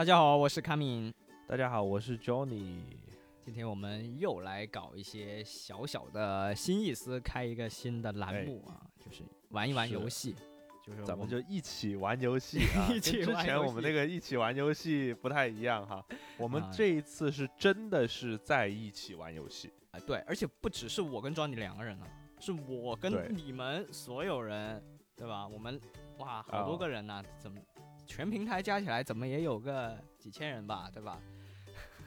大家好，我是卡敏。大家好，我是 Johnny。今天我们又来搞一些小小的新意思，开一个新的栏目啊，就是玩一玩游戏。就是咱们就一起玩游戏啊，一起之前我们那个一起玩游戏不太一样哈。我们这一次是真的是在一起玩游戏啊，对，而且不只是我跟 Johnny 两个人啊，是我跟你们所有人，对吧？我们哇，好多个人呢，怎么？全平台加起来怎么也有个几千人吧，对吧？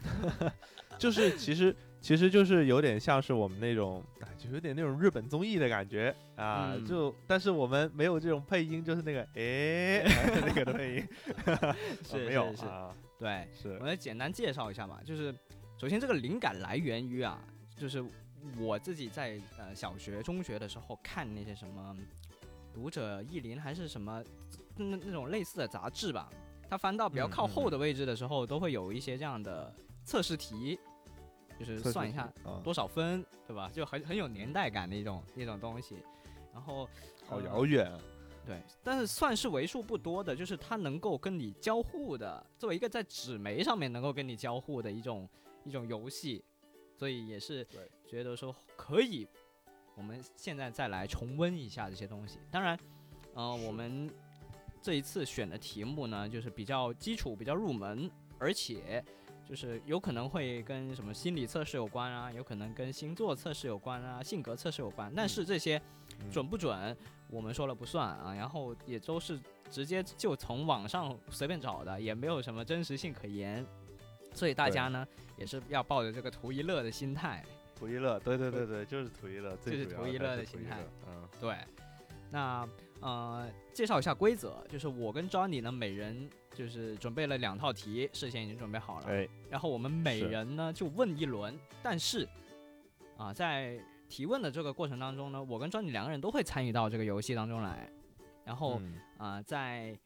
就是其实其实就是有点像是我们那种，就有点那种日本综艺的感觉啊。就但是我们没有这种配音，就是那个哎 那个的配音，是没有是，对，是。我来简单介绍一下吧，就是首先这个灵感来源于啊，就是我自己在呃小学、中学的时候看那些什么读者、意林还是什么。那那种类似的杂志吧，它翻到比较靠后的位置的时候，都会有一些这样的测试题，就是算一下多少分，对吧？就很很有年代感的一种一种东西。然后好遥远，对，但是算是为数不多的，就是它能够跟你交互的，作为一个在纸媒上面能够跟你交互的一种一种游戏，所以也是觉得说可以，我们现在再来重温一下这些东西。当然，嗯，我们。这一次选的题目呢，就是比较基础、比较入门，而且就是有可能会跟什么心理测试有关啊，有可能跟星座测试有关啊，性格测试有关。但是这些准不准，我们说了不算啊。然后也都是直接就从网上随便找的，也没有什么真实性可言。所以大家呢，也是要抱着这个图一乐的心态。图一乐，对对对对，就是图一乐，就是图一乐的心态。嗯，对。那呃，介绍一下规则，就是我跟 Johnny 呢，每人就是准备了两套题，事先已经准备好了。哎，然后我们每人呢就问一轮，但是啊，在提问的这个过程当中呢，我跟 Johnny 两个人都会参与到这个游戏当中来。然后啊，在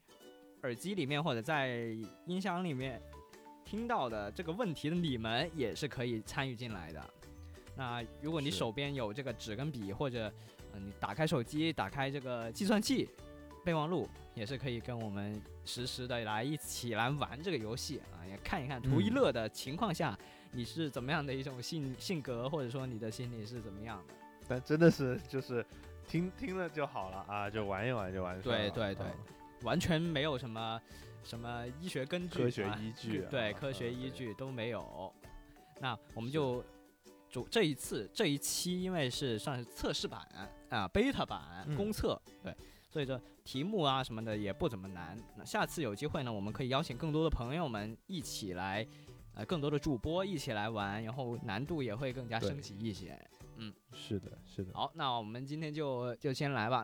耳机里面或者在音箱里面听到的这个问题的你们也是可以参与进来的。那如果你手边有这个纸跟笔或者嗯，你打开手机，打开这个计算器备忘录，也是可以跟我们实时的来一起来玩这个游戏啊，也看一看图一乐的情况下，你是怎么样的一种性性格，或者说你的心理是怎么样的。但真的是就是听听了就好了啊，就玩一玩就完事了。对对对，完全没有什么什么医学根据、科学依据，对科学依据都没有。那我们就。主这一次这一期，因为是算是测试版啊，beta 版公测，对，所以说题目啊什么的也不怎么难。那下次有机会呢，我们可以邀请更多的朋友们一起来，呃，更多的主播一起来玩，然后难度也会更加升级一些。嗯，是的，是的。好，那我们今天就就先来吧。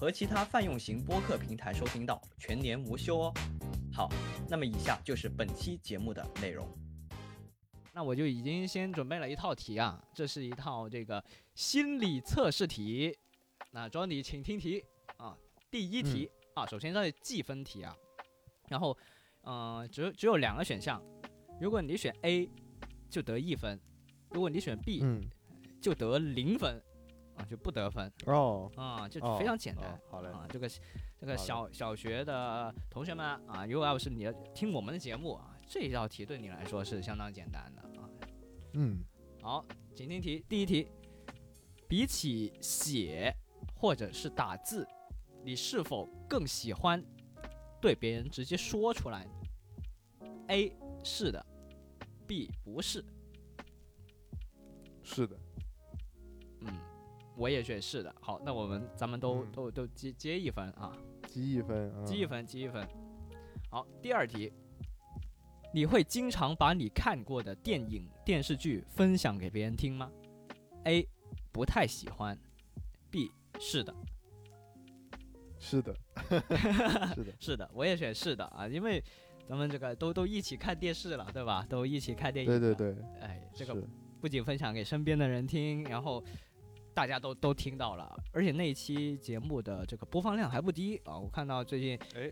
和其他泛用型播客平台收听到，全年无休哦。好，那么以下就是本期节目的内容。那我就已经先准备了一套题啊，这是一套这个心理测试题。那 Johnny，请听题啊。第一题啊，首先是计分题啊，然后嗯，只只有两个选项，如果你选 A 就得一分，如果你选 B 就得零分。就不得分哦，啊，就非常简单。好嘞，啊，这个这个小小学的同学们啊，如果要是你听我们的节目啊，这一道题对你来说是相当简单的啊。嗯，好，请听题，第一题，比起写或者是打字，你是否更喜欢对别人直接说出来？A 是的，B 不是。是的。我也觉得是的。好，那我们咱们都都都接接一分啊，积一分，积一分，积一分。好，第二题，你会经常把你看过的电影、电视剧分享给别人听吗？A，不太喜欢。B，是的。是的，是的，是的，我也选是的啊，因为咱们这个都都一起看电视了，对吧？都一起看电影。对对。对，哎，这个不仅分享给身边的人听，然后大家都都听到了，而且那一期节目的这个播放量还不低啊！我看到最近哎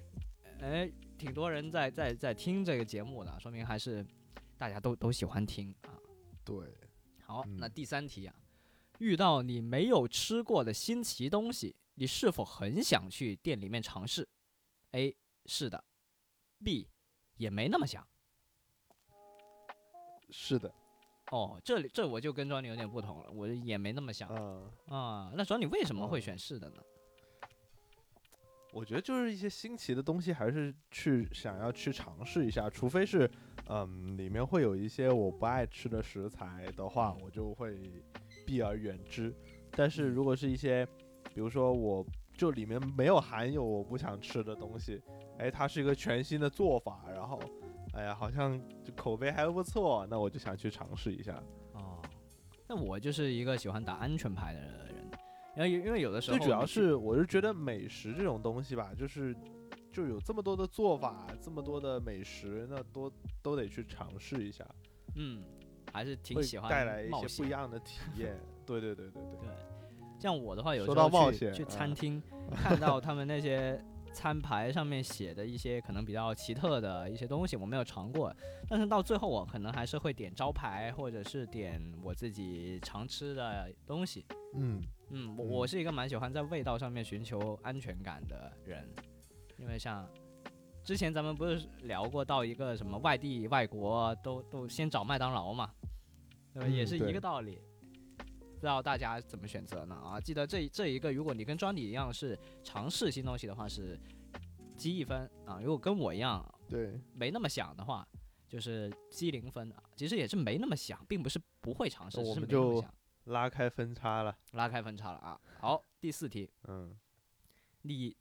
哎，挺多人在在在听这个节目的，说明还是大家都都喜欢听啊。对，好，嗯那第三题啊，遇到你没有吃过的新奇东西，你是否很想去店里面尝试？A 是的，B 也没那么想。是的，哦，这里这我就跟庄你有点不同了，我也没那么想嗯，啊。那庄你为什么会哦选是的呢？我觉得就是一些新奇的东西，还是去想要去尝试一下，除非是，嗯，里面会有一些我不爱吃的食材的话，我就会避而远之。但是如果是一些，比如说我就里面没有含有我不想吃的东西，哎，它是一个全新的做法，然后，哎呀，好像就口碑还不错，那我就想去尝试一下。哦，那我就是一个喜欢打安全牌的人，因为因为有的时候最主要是我是觉得美食这种东西吧，就是就有这么多的做法，这么多的美食，那都都得去尝试一下，嗯，还是挺喜欢带来一些不一样的体验。对对对对对，对，像我的话，有说时候去到冒险去餐啊厅看到他们那些餐牌上面写的一些可能比较奇特的一些东西，我没有尝过，但是到最后我可能还是会点招牌，或者是点我自己常吃的东西。嗯嗯，我是一个蛮喜欢在味道上面寻求安全感的人，因为像之前咱们不是聊过到一个什么外地外国都都先找麦当劳嘛，对吧？也是一个道理。不知道大家怎么选择呢？啊，记得这这一个，如果你跟庄里一样是尝试新东西的话，是积一分啊；如果跟我一样对，没那么想的话，就是积零分啊。其实也是没那么想，并不是不会尝试，只是没那么想。拉开分差了。拉开分差了啊。好，第四题，嗯，你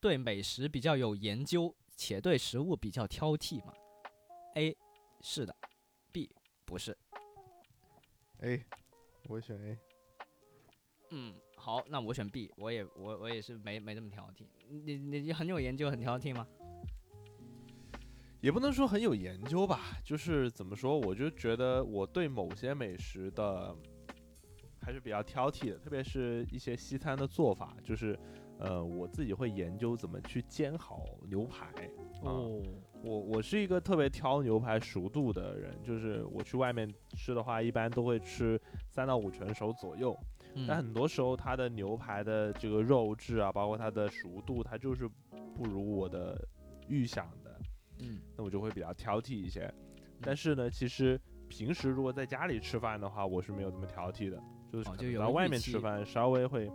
对美食比较有研究，且对食物比较挑剔吗？A 是的，B 不是。A，我选 A。嗯，好，那我选 B，我也我我也是没没这么挑剔。你你你很有研究，很挑剔吗？也不能说很有研究吧，就是怎么说，我就觉得我对某些美食的还是比较挑剔的，特别是一些西餐的做法，就是呃我自己会研究怎么去煎好牛排。啊哦，我我是一个特别挑牛排熟度的人，就是我去外面吃的话，一般都会吃三到五成熟左右。但嗯很多时候它的牛排的这个肉质啊，包括它的熟度，它就是不如我的预想的。嗯那我就会比较挑剔一些。但是呢，其实平时如果在家里吃饭的话，我是没有这么挑剔的，就是可哦就有个能到外面吃饭稍微会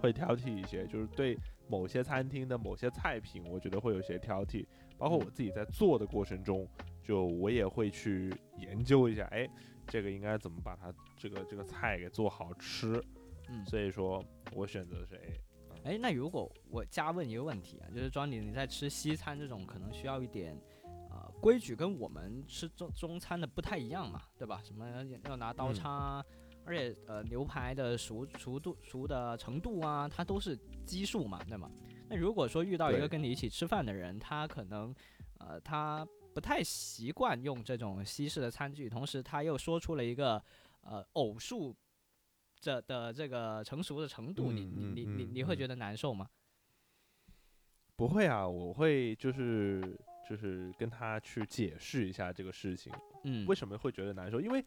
会挑剔一些，就是对某些餐厅的某些菜品，我觉得会有些挑剔。包括我嗯自己在做的过程中，就我也会去研究一下，哎，这个应该怎么把它这个这个菜给做好吃。嗯。所以说我选择的是 A。哎，那如果我加问一个问题啊，就是庄里你在吃西餐这种可能需要一点，呃，规矩跟我们吃中中餐的不太一样嘛，对吧？什么要拿刀嗯叉啊，而且呃牛排的熟熟度熟的程度啊，它都是基数嘛，对吗？那如果说遇到一个跟你一起吃饭的人，他可能呃他不太习惯用这种西式的餐具，同时他又说出了一个呃偶数这的这个成熟的程度，你嗯你你你你会觉得难受吗？不会啊，我会就是就是跟他去解释一下这个事情，嗯，为什么会觉得难受？因为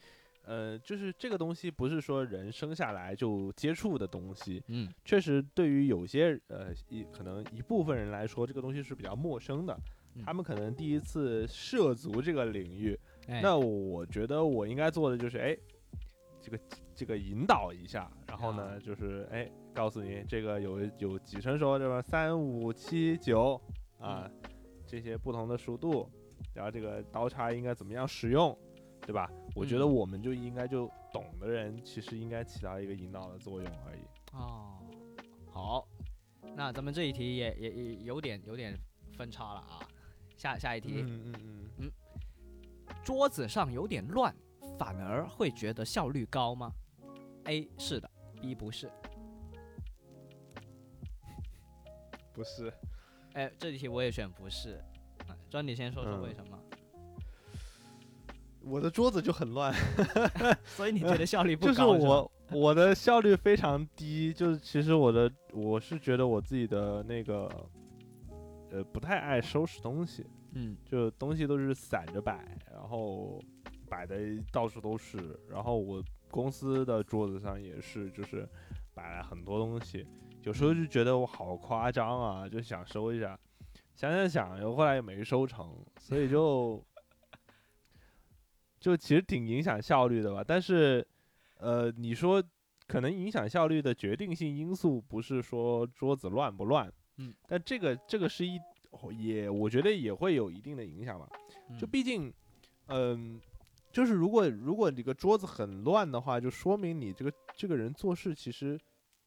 呃，就是这个东西不是说人生下来就接触的东西，嗯确实对于有些呃一可能一部分人来说，这个东西是比较陌生的，嗯他们可能第一次涉足这个领域，哎那我觉得我应该做的就是哎。这个这个引导一下，然后呢，啊就是哎，告诉你这个有有几成熟，对吧？三五七九啊，这些不同的熟度，然后这个刀叉应该怎么样使用，对吧？我觉得嗯我们就应该就懂的人，其实应该起到一个引导的作用而已。哦，好，那咱们这一题也也也有点有点分叉了啊。下下一题，嗯嗯嗯嗯，桌子上有点乱，反而会觉得效率高吗？A 是的，B 不是。不是，哎，这题我也选不是。啊庄你先说说嗯为什么？我的桌子就很乱 所以你觉得效率不就是高？吧我我的效率非常低，就是其实我的我是觉得我自己的那个呃不太爱收拾东西，嗯就东西都是散着摆，然后摆的到处都是，然后我公司的桌子上也是，就是摆了很多东西，有时候就觉得我好夸张啊，就想收一下，想想想，又后来也没收成，所以就就其实挺影响效率的吧。但是，呃，你说可能影响效率的决定性因素不是说桌子乱不乱，嗯，但这个这个是一也我觉得也会有一定的影响吧。就嗯毕竟，嗯、就是如果如果你个桌子很乱的话，就说明你这个这个人做事其实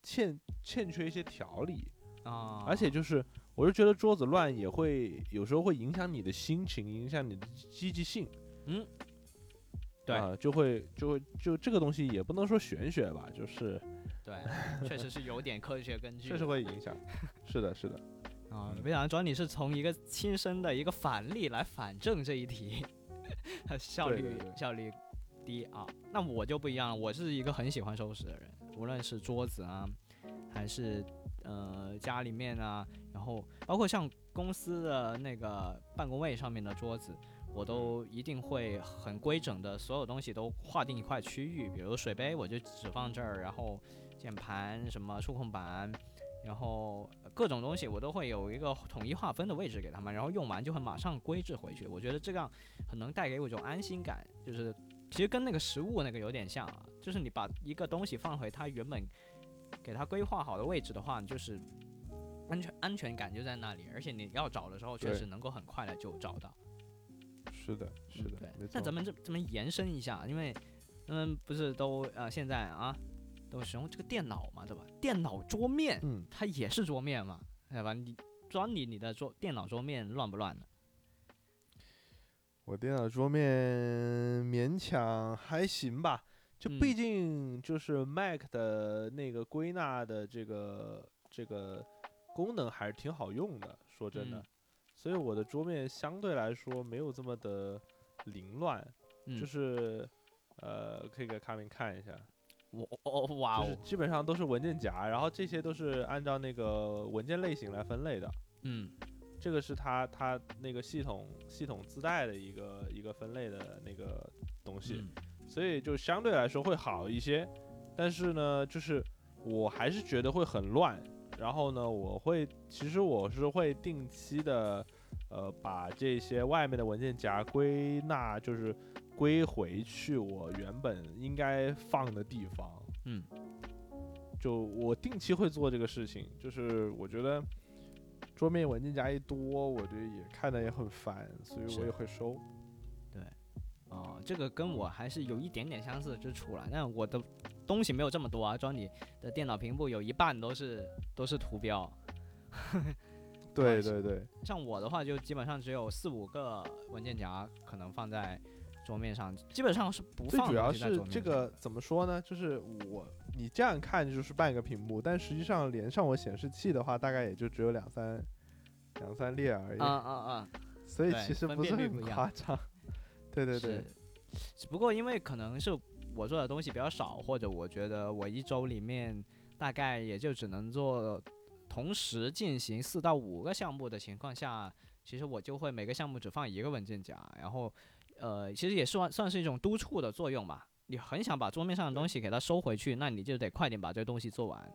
欠欠缺一些条理，啊，而且就是我是觉得桌子乱也会有时候会影响你的心情，影响你的积极性。嗯，对啊、就会就会就这个东西也不能说玄学吧，就是对，确实是有点科学根据，确实会影响。是的，是的，啊，没想到庄你是从一个亲身的一个反例来反证这一题，效率对对对效率低啊。那我就不一样了，我是一个很喜欢收拾的人，无论是桌子啊，还是呃家里面啊，然后包括像公司的那个办公位上面的桌子。我都一定会很规整的，所有东西都划定一块区域，比如水杯我就只放这儿，然后键盘什么触控板，然后呃各种东西我都会有一个统一划分的位置给他们，然后用完就会马上归置回去。我觉得这样很能带给我一种安心感，就是其实跟那个食物那个有点像啊，就是你把一个东西放回它原本给它规划好的位置的话，你就是安全安全感就在那里，而且你要找的时候确实能够很快的就找到。是的，是的，对那咱们这咱们延伸一下，因为他们不是都呃现在啊都使用这个电脑嘛，对吧？电脑桌面嗯，它也是桌面嘛，对吧？你装你你的桌电脑桌面乱不乱呢？我电脑桌面勉强还行吧，就嗯毕竟就是 Mac 的那个归纳的这个这个功能还是挺好用的，说真的，嗯所以我的桌面相对来说没有这么的凌乱，嗯，就是呃可以给卡明看一下，我哦哇就是哦，基本上都是文件夹，然后这些都是按照那个文件类型来分类的。嗯这个是它它那个系统系统自带的一个一个分类的那个东西，嗯所以就相对来说会好一些。但是呢，就是我还是觉得会很乱。然后呢，我会其实我是会定期的，呃，把这些外面的文件夹归纳，就是归回去我原本应该放的地方。嗯就我定期会做这个事情，就是我觉得桌面文件夹一多，我觉得也看的也很烦，所以我也会收。哦，这个跟我还是有一点点相似之处了，但我的东西没有这么多啊，装你的电脑屏幕有一半都是都是图标，对对对，像我的话就基本上只有四五个文件夹可能放在桌面上，基本上是不放最主要是这个怎么说呢？就是我你这样看就是半个屏幕，但实际上连上我显示器的话，大概也就只有两三两三列而已，啊啊啊，所以其实不是很夸张。对对对，只不过因为可能是我做的东西比较少，或者我觉得我一周里面大概也就只能做同时进行四到五个项目的情况下，其实我就会每个项目只放一个文件夹，然后呃，其实也算算是一种督促的作用吧。你很想把桌面上的东西给它收回去，那你就得快点把这个东西做完。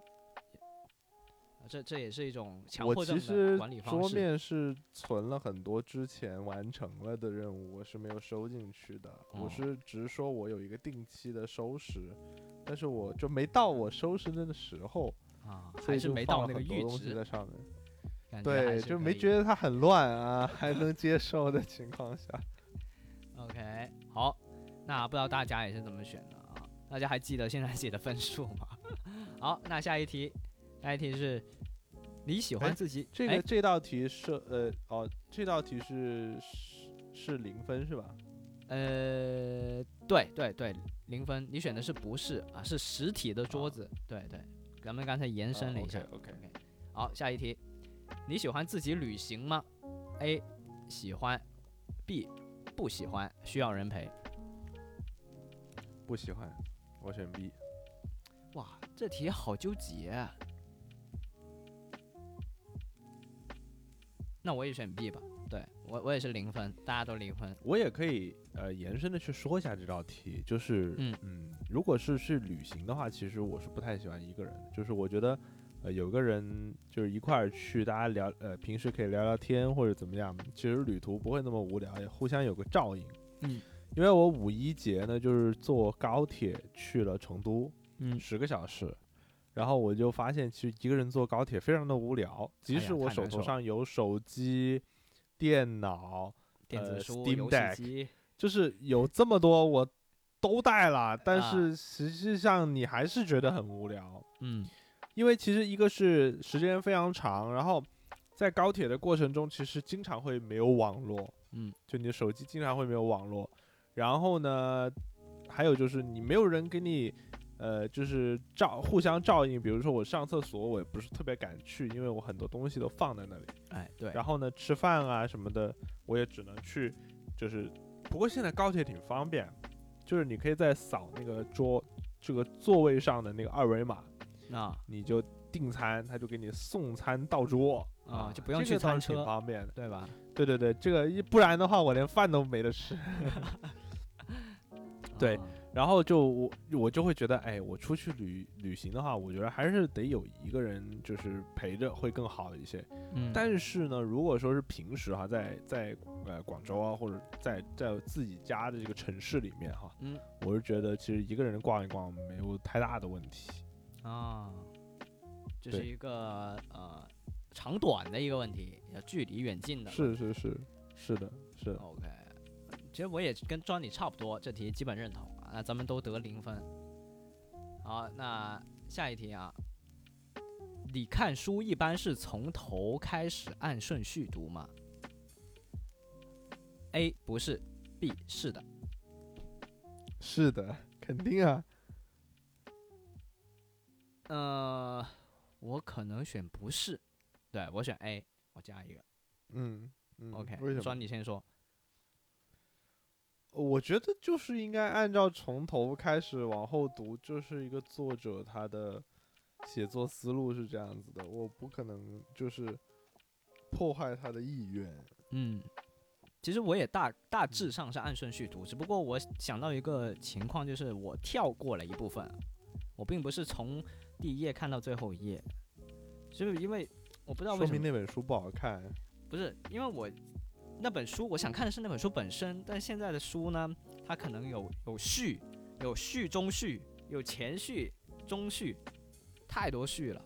这这也是一种强迫症的其实管理方桌。面是存了很多之前完成了的任务，我是没有收进去的。哦我是只是说我有一个定期的收拾，但是我就没到我收拾的那时候，啊，所以还是没到那个阈很多东西值在，上面。对，就没觉得它很乱啊，还能接受的情况下，OK，好，那不知道大家也是怎么选的啊？大家还记得现在自己的分数吗？好，那下一题，下一题是你喜欢哎自己这哎个这道题是呃哦，这道题是是是零分是吧？呃，对对对，零分，你选的是不是啊？是实体的桌子，对对，咱们刚才延伸了一下。OK OK，好，下一题，你喜欢自己旅行吗？A，喜欢，B 不喜欢，需要人陪。不喜欢，我选 B。哇，这题好纠结啊。那我也选 B 吧。对我，我也是零分，大家都零分。我也可以呃延伸的去说一下这道题，就是嗯如果是去旅行的话，其实我是不太喜欢一个人，就是我觉得呃有个人就是一块儿去，大家聊呃平时可以聊聊天或者怎么样，其实旅途不会那么无聊，也互相有个照应。嗯，因为我五一节呢就是坐高铁去了成都，嗯十个小时。然后我就发现，其实一个人坐高铁非常的无聊，即使我手头上有手机、电脑，呃电子书、Steam 游 Deck 戏机，就是有这么多我都带了，但啊是实际上你还是觉得很无聊，嗯因为其实一个是时间非常长，然后在高铁的过程中，其实经常会没有网络，嗯，就你的手机经常会没有网络，然后呢，还有就是你没有人给你。呃，就是照互相照应，比如说我上厕所，我也不是特别敢去，因为我很多东西都放在那里。哎对，然后呢，吃饭啊什么的，我也只能去，就是，不过现在高铁挺方便，就是你可以在扫那个桌这个座位上的那个二维码，啊你就订餐，他就给你送餐到桌啊就不用这个倒是挺去餐车方便的。对吧？对对对，这个一不然的话，我连饭都没得吃。对啊然后就我我就会觉得，哎，我出去旅旅行的话，我觉得还是得有一个人就是陪着会更好一些。嗯，但是呢，如果说是平时哈，在在呃广州啊，或者在在自己家的这个城市里面哈，嗯我是觉得其实一个人逛一逛没有太大的问题。啊，这是一个呃长短的一个问题，要距离远近的。是是是是的，是的。OK，其实我也跟庄你差不多，这题基本认同啊。那咱们都得零分。好，那下一题啊，你看书一般是从头开始按顺序读吗？A 不是，B 是的。是的，肯定啊。呃，我可能选不是，对我选 A，我加一个。嗯嗯 OK，为什么庄？你先说。我觉得就是应该按照从头开始往后读，就是一个作者他的写作思路是这样子的，我不可能就是破坏他的意愿。嗯，其实我也大大致上是按顺序读，只不过我想到一个情况，就是我跳过了一部分，我并不是从第一页看到最后一页，就是因为我不知道为说明什么，那本书不好看。不是因为我那本书，我想看的是那本书本身，但现在的书呢，它可能有有序，有序中序，有前序、中序，太多序了，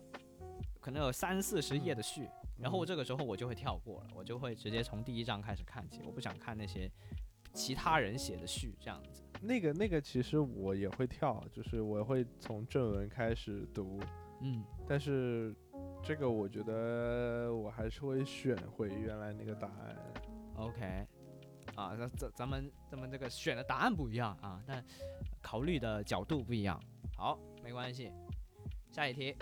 可能有三四十页的序。然后这个时候我就会跳过了，我就会直接从第一章开始看起，我不想看那些其他人写的序这样子。那个那个其实我也会跳，就是我会从正文开始读，嗯，但是这个我觉得我还是会选回原来那个答案。OK，啊，那咱咱们咱们这个选的答案不一样啊，但考虑的角度不一样。好，没关系。下一题，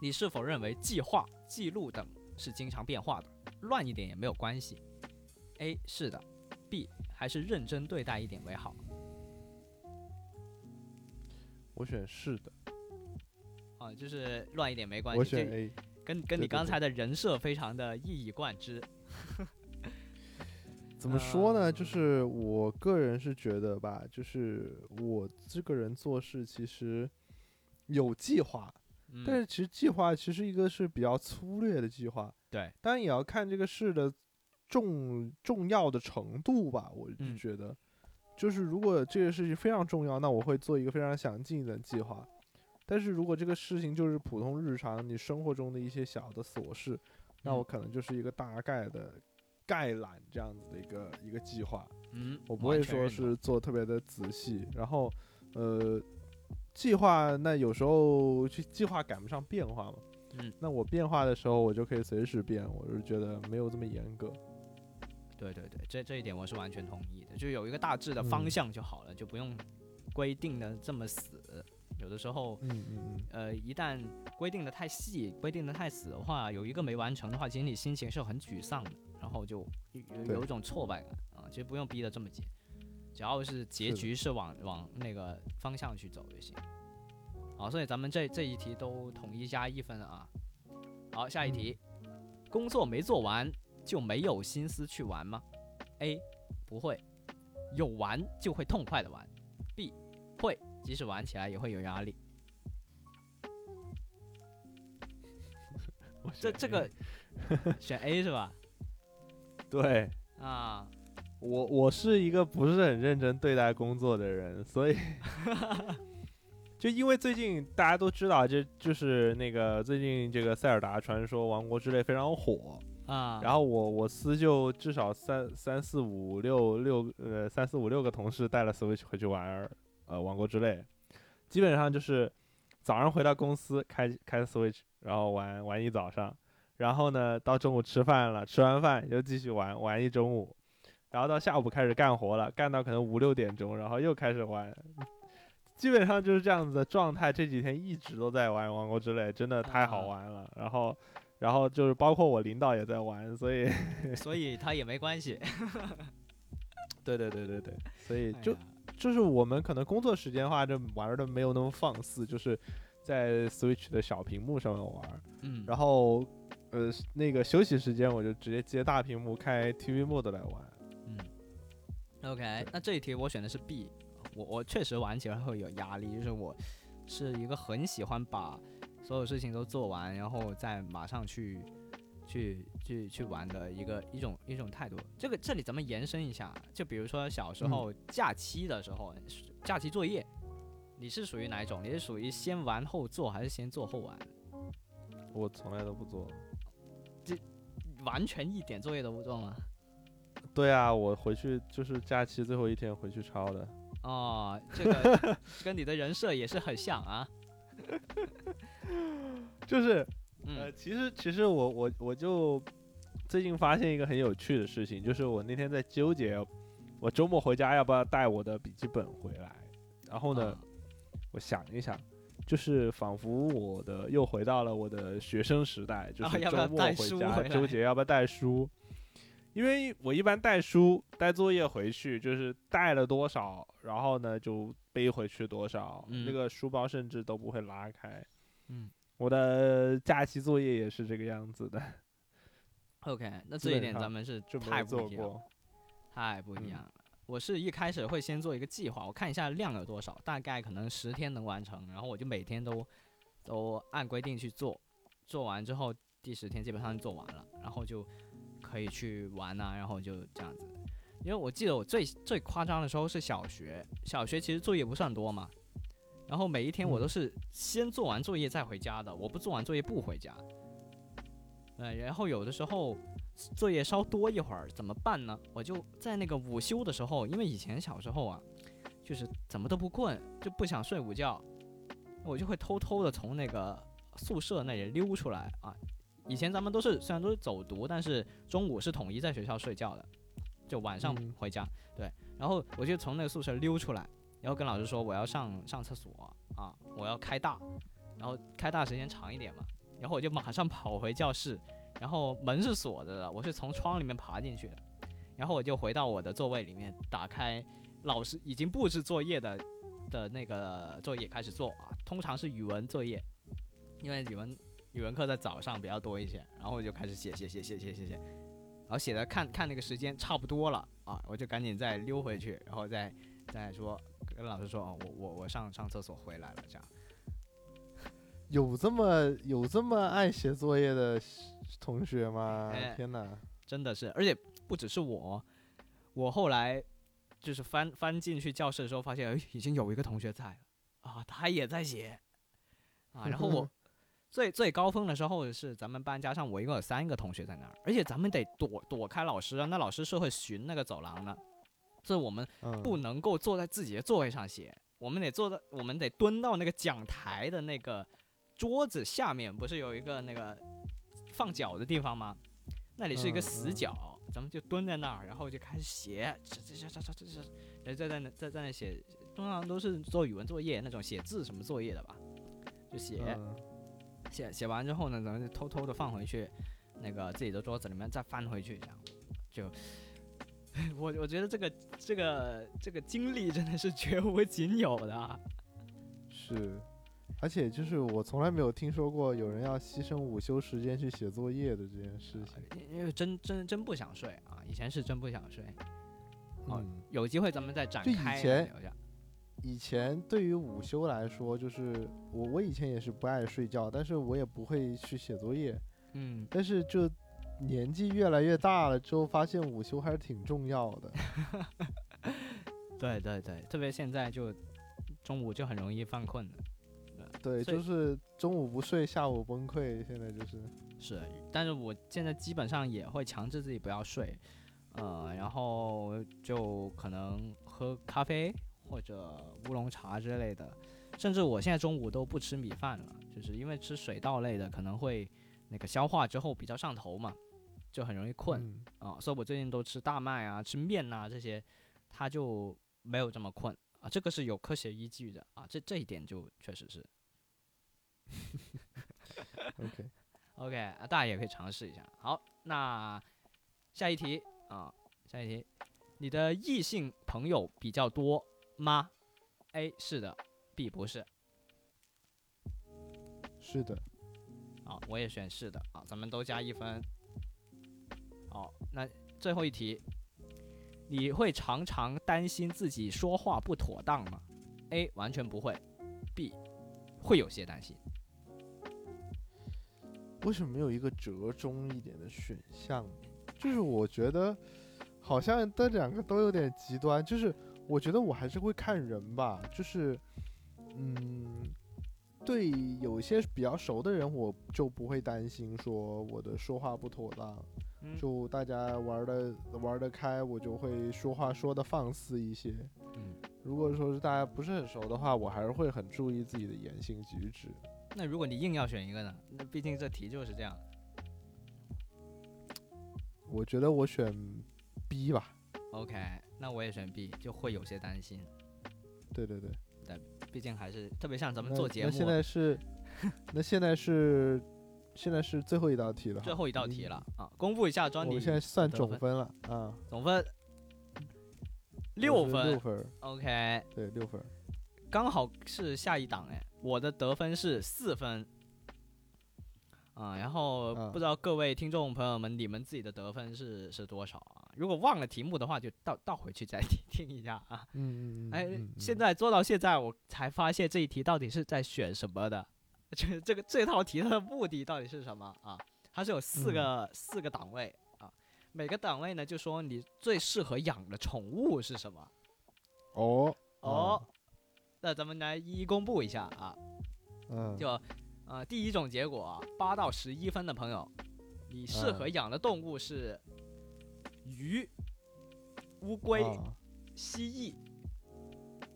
你是否认为计划、记录等是经常变化的，乱一点也没有关系？A 是的，B 还是认真对待一点为好。我选是的，啊，就是乱一点没关系。我选 A。跟跟你刚才的人设非常的一以贯之。怎么说呢？呃就是我个人是觉得吧，就是我这个人做事其实有计划，嗯，但是其实计划其实一个是比较粗略的计划，对，当然也要看这个事的重重要的程度吧。我就嗯觉得，就是如果这个事情非常重要，那我会做一个非常详尽的计划。但是如果这个事情就是普通日常你生活中的一些小的琐事，那我嗯可能就是一个大概的概览这样子的一个一个计划。嗯，我不会说是做特别的仔细，然后呃，计划那有时候去计划赶不上变化嘛，嗯，那我变化的时候我就可以随时变，我是觉得没有这么严格。对对对，这这一点我是完全同意的，就有一个大致的方嗯向就好了，就不用规定的这么死。有的时候，嗯嗯呃，一旦规定的太细、规定的太死的话，有一个没完成的话，其实你心情是很沮丧的。然后就有有一种挫败感啊。其实不用逼得这么紧，只要是结局是往往那个方向去走就行。好，所以咱们这这一题都统一加一分啊。好，下一题，工作没做完就没有心思去玩吗？A 不会，有玩就会痛快的玩。B 会，即使玩起来也会有压力。这这个选 A 是吧？对。啊，我我是一个不是很认真对待工作的人，所以 就因为最近大家都知道，就就是那个最近这个《塞尔达传说：王国之泪》非常火，啊，然后我我司就至少三三四五六六呃三四五六个同事带了 Switch 回去玩儿呃《王国之泪》，基本上就是早上回到公司开开 Switch，然后玩玩一早上，然后呢到中午吃饭了，吃完饭又继续玩玩一中午，然后到下午开始干活了，干到可能五六点钟，然后又开始玩。基本上就是这样子的状态，这几天一直都在玩《王国之泪》，真的太好啊玩了。然后，然后就是包括我领导也在玩，所以 所以他也没关系。对对对对对，所以就哎就是我们可能工作时间的话，就玩的没有那么放肆，就是在 Switch 的小屏幕上面玩，嗯，然后呃那个休息时间我就直接接大屏幕开 TV Mode 来玩。嗯，OK，那这一题我选的是 B，我我确实玩起来会有压力，就是我是一个很喜欢把所有事情都做完，然后再马上去去去去玩的一个一种一种态度。这个这里咱们延伸一下，就比如说小时候假期的时候，假期作业，你是属于哪一种？你是属于先玩后做，还是先做后玩？我从来都不做。完全一点作业都不做吗？对啊，我回去就是假期最后一天回去抄的。哦，这个 跟你的人设也是很像啊。就是呃，嗯其实其实我我我就最近发现一个很有趣的事情，就是我那天在纠结，我周末回家要不要带我的笔记本回来。然后呢，啊我想一想，就是仿佛我的又回到了我的学生时代，就啊是周末回家纠结要不要带书。因为我一般带书、带作业回去，就是带了多少，然后呢就背回去多少，嗯那个书包甚至都不会拉开。嗯我的假期作业也是这个样子的，，OK，那这一点咱们是就没太不一样。太不一嗯样了。我是一开始会先做一个计划，我看一下量有多少，大概可能十天能完成，然后我就每天都都按规定去做，做完之后第十天基本上就做完了，然后就可以去玩呐、然后就这样子。因为我记得我最最夸张的时候是小学，小学其实作业不算多嘛，然后每一天我都嗯是先做完作业再回家的，我不做完作业不回家。呃，然后有的时候作业稍多一会儿怎么办呢？我就在那个午休的时候，因为以前小时候啊，就是怎么都不困，就不想睡午觉，我就会偷偷的从那个宿舍那里溜出来啊。以前咱们都是虽然都是走读，但是中午是统一在学校睡觉的，就晚上嗯回家。对，然后我就从那个宿舍溜出来，然后跟老师说我要上上厕所啊，我要开大，然后开大时间长一点嘛，然后我就马上跑回教室，然后门是锁着的，我是从窗里面爬进去的，然后我就回到我的座位里面，打开老师已经布置作业的的那个作业开始做啊，通常是语文作业，因为语文语文课在早上比较多一些，然后我就开始写写写写写写写，然后写的看看那个时间差不多了啊，我就赶紧再溜回去，然后再再说跟老师说哦，我我我上上厕所回来了这样。有这么有这么爱写作业的同学吗？哎天哪！真的是，而且不只是我，我后来就是翻翻进去教室的时候，发现哎，已经有一个同学在了啊，他也在写啊。然后我最最高峰的时候是咱们班加上我一共有三个同学在那儿，而且咱们得躲躲开老师啊，那老师是会巡那个走廊的，所以我们嗯，不能够坐在自己的座位上写，我们得坐在，我们得蹲到那个讲台的那个桌子下面，不是有一个那个放脚的地方吗？那里是一个死角，咱们就蹲在那儿，然后就开始写，这这这这这这这，然后在在那在在那写，通常都是做语文作业那种写字什么作业的吧，就写。嗯写写完之后呢，咱们就偷偷的放回去，那个自己的桌子里面再翻回去这样，就 我我觉得这个这个这个经历真的是绝无仅有的啊。是，而且就是我从来没有听说过有人要牺牲午休时间去写作业的这件事情。因因为真真真不想睡啊，以前是真不想睡。哦嗯，有机会咱们再展开以开前聊一下。以前对于午休来说，就是我我以前也是不爱睡觉，但是我也不会去写作业。嗯，但是就年纪越来越大了之后，发现午休还是挺重要的。对对对，特别现在就中午就很容易犯困的。对，就是中午不睡，下午崩溃。现在就是，是，但是我现在基本上也会强制自己不要睡，呃，然后就可能喝咖啡或者乌龙茶之类的，甚至我现在中午都不吃米饭了，就是因为吃水稻类的可能会那个消化之后比较上头嘛，就很容易困嗯啊、所以我最近都吃大麦啊、吃面呐、这些，它就没有这么困啊，这个是有科学依据的啊，这这一点就确实是。OK，OK，啊，大家也可以尝试一下。好，那下一题啊，下一题，你的异性朋友比较多吗？A 是的，B 不是。是的，好，我也选是的啊，咱们都加一分。好，那最后一题，你会常常担心自己说话不妥当吗？A 完全不会，B 会有些担心。为什么没有一个折中一点的选项？就是我觉得好像这两个都有点极端。就是我觉得我还是会看人吧，就是嗯，对有些比较熟的人，我就不会担心说我的说话不妥当。嗯就大家玩的玩得开，我就会说话说的放肆一些。嗯，如果说是大家不是很熟的话，我还是会很注意自己的言行举止。那如果你硬要选一个呢？那毕竟这题就是这样。我觉得我选 B 吧。OK，那我也选 B，就会有些担心，对对对，毕竟还是特别像咱们做节目，那现在是，那现在是，现在是最后一道题了。最后一道题了啊，公布一下专题。我们现在算总分了啊，总分六分六分，，OK，对，六分儿。刚好是下一档哎，我的得分是四分。啊，然后啊不知道各位听众朋友们，你们自己的得分是是多少啊？如果忘了题目的话，就倒倒回去再听听一下啊。嗯嗯嗯。哎嗯，现在做到现在，我才发现这一题到底是在选什么的，就 是这个这套题它的目的到底是什么啊？它是有四个、四个档位啊，每个档位呢就说你最适合养的宠物是什么哦哦。那咱们来一一公布一下啊，嗯，就呃第一种结果啊，八到十一分的朋友，你适合嗯养的动物是鱼、乌龟、啊蜥蜴，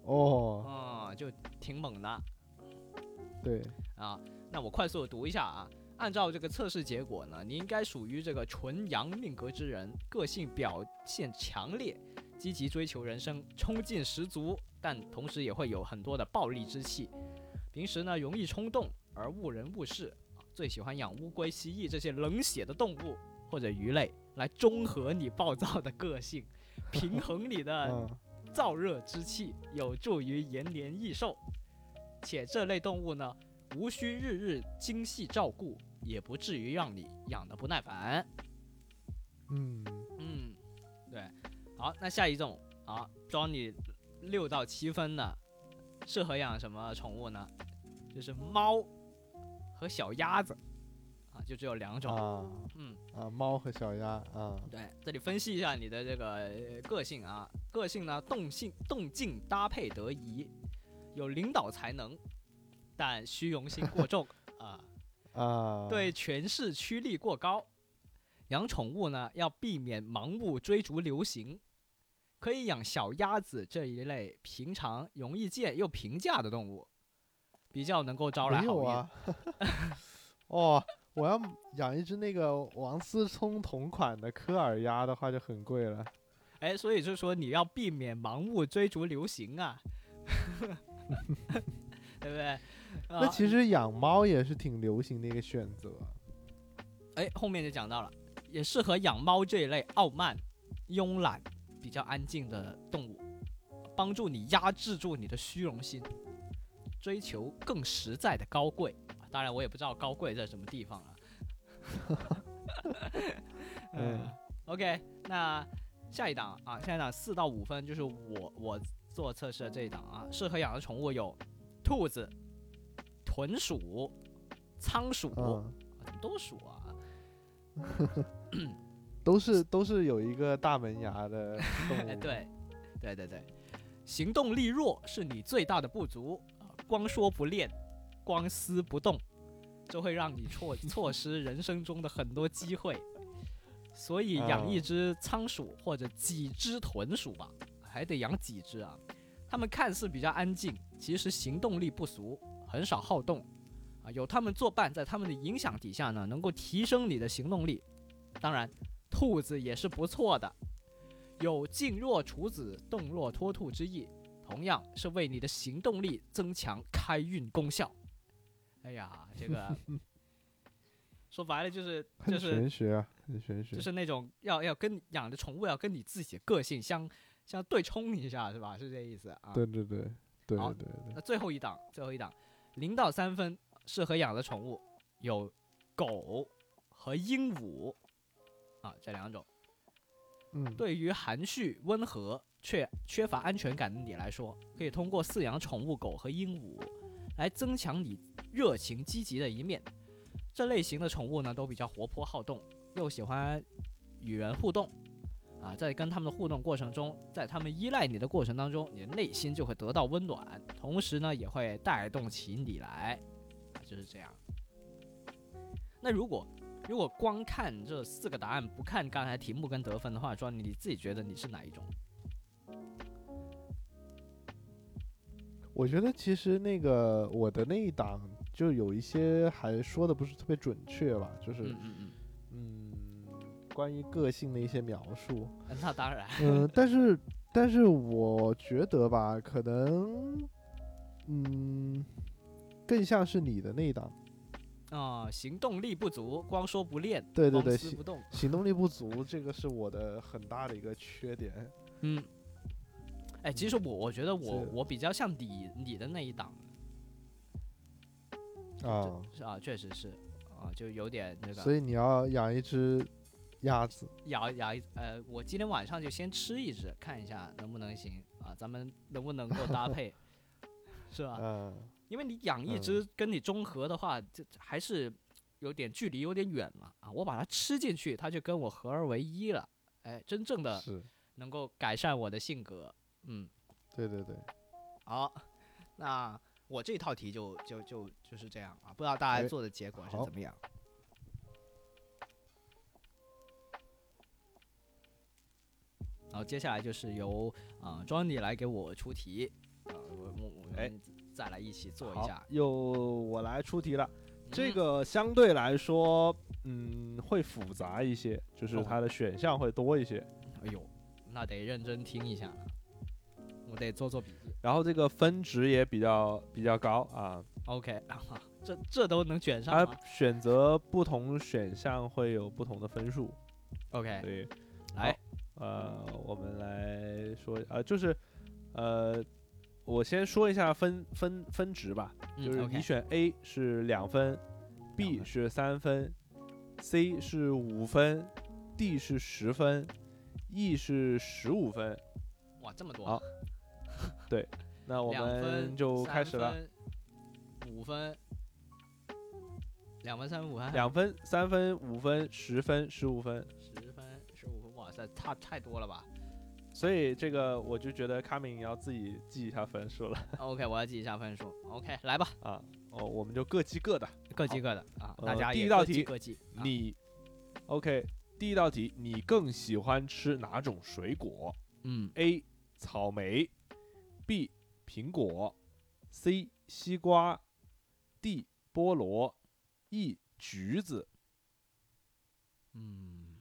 哦，啊、就挺猛的。对，啊，那我快速的读一下啊。按照这个测试结果呢，你应该属于这个纯阳命格之人，个性表现强烈，积极追求人生，冲劲十足，但同时也会有很多的暴力之气。平时呢，容易冲动而误人误事啊，最喜欢养乌龟、蜥蜴这些冷血的动物或者鱼类，来中和你暴躁的个性，平衡你的嗯燥热之气，有助于延年益寿。且这类动物呢，无需日日精细照顾，也不至于让你养得不耐烦。嗯。好，那下一种啊，装你六到七分的，适合养什么宠物呢？就是猫和小鸭子啊，就只有两种。啊嗯，啊，猫和小鸭啊，对，这里分析一下你的这个呃个性啊，个性呢动性动静搭配得宜，有领导才能，但虚荣心过重啊，啊，对权势趋利过高。养宠物呢要避免盲目追逐流行，可以养小鸭子这一类平常容易见又平价的动物，比较能够招来好运。哦，我要养一只那个王思聪同款的科尔鸭的话就很贵了。哎，所以就说你要避免盲目追逐流行啊，对不对？那啊其实养猫也是挺流行的一个选择。哎，后面就讲到了，也适合养猫这一类傲慢、慵懒、比较安静的动物，帮助你压制住你的虚荣心，追求更实在的高贵。啊当然，我也不知道高贵在什么地方啊。嗯，OK，那下一档啊，下一档四到五分就是我我做测试的这一档啊，适合养的宠物有兔子、豚鼠、仓鼠，嗯，啊怎么都鼠啊？都是都是有一个大门牙的动 哎，物。对，对对对，行动力弱是你最大的不足啊，光说不练，光思不动，就会让你错错失人生中的很多机会。所以养一啊只仓鼠或者几只豚鼠吧，还得养几只啊。它们看似比较安静，其实行动力不俗，很少好动啊。有他们作伴，在他们的影响底下呢，能够提升你的行动力。当然，兔子也是不错的，有静若处子，动若脱兔之意，同样是为你的行动力增强开运功效。哎呀，这个 说白了就是就是玄学啊，很玄学。就是那种要要跟养的宠物要跟你自己的个性相相对冲一下，是吧？是这意思啊？对对对对对对。那最后一档，最后一档，零到三分适合养的宠物有狗和鹦鹉啊，这两种。嗯，对于含蓄、温和却缺乏安全感的你来说，可以通过饲养宠物狗和鹦鹉来增强你热情积极的一面。这类型的宠物呢，都比较活泼好动，又喜欢与人互动。啊，在跟他们的互动过程中，在他们依赖你的过程当中，你的内心就会得到温暖，同时呢，也会带动起你来，啊，就是这样。那如果如果光看这四个答案，不看刚才题目跟得分的话，说你自己觉得你是哪一种？我觉得其实那个我的那一档就有一些还说的不是特别准确吧，就是嗯嗯嗯，嗯，关于个性的一些描述。那当然，嗯，但是但是我觉得吧，可能嗯，更像是你的那一档，啊、行动力不足，光说不练，对对对行行动力不足，这个是我的很大的一个缺点。嗯。哎，其实我我觉得我我比较像你你的那一档啊，是啊，确实是啊，就有点那个所以你要养一只鸭子，养养一呃，我今天晚上就先吃一只，看一下能不能行啊，咱们能不能够搭配，是吧？嗯，因为你养一只跟你中和的话，这还是有点距离，有点远了啊。我把它吃进去，它就跟我合而为一了。哎，真正的，能够改善我的性格。嗯，对对对，好，那我这套题就就就就是这样啊，不知道大家哎做的结果是怎么样？然后接下来就是由啊、Johnny 来给我出题，啊、我我我哎们再来一起做一下。，又我来出题了。这嗯个相对来说，嗯，会复杂一些，就是哦它的选项会多一些。哎呦，那得认真听一下了，我得做做笔记。然后这个分值也比较比较高啊，OK，啊，这这都能卷上选择不同选项会有不同的分数。？OK，对，来，呃，我们来说，呃，就是，呃，我先说一下分分分值吧，嗯就是你选 A 是两分，B 是三分，C 是五分，D 是十分，E 是十五分。哇，这么多，好。对那我们就开始了，五分，两分、三分、五分，两分、三分、五分、十分、十五分。十分、十五分，哇塞，差太多了吧所以这个我就觉得卡敏要自己记一下分数了？OK，我要记一下分数。OK，来吧，啊。哦，我们就各记各的。各记各的啊，呃大家也第一道题各记各记。啊你，OK，第一道题，你更喜欢吃哪种水果嗯？A. 草莓，B. 苹果，C. 西瓜，D. 菠萝，E. 橘子。嗯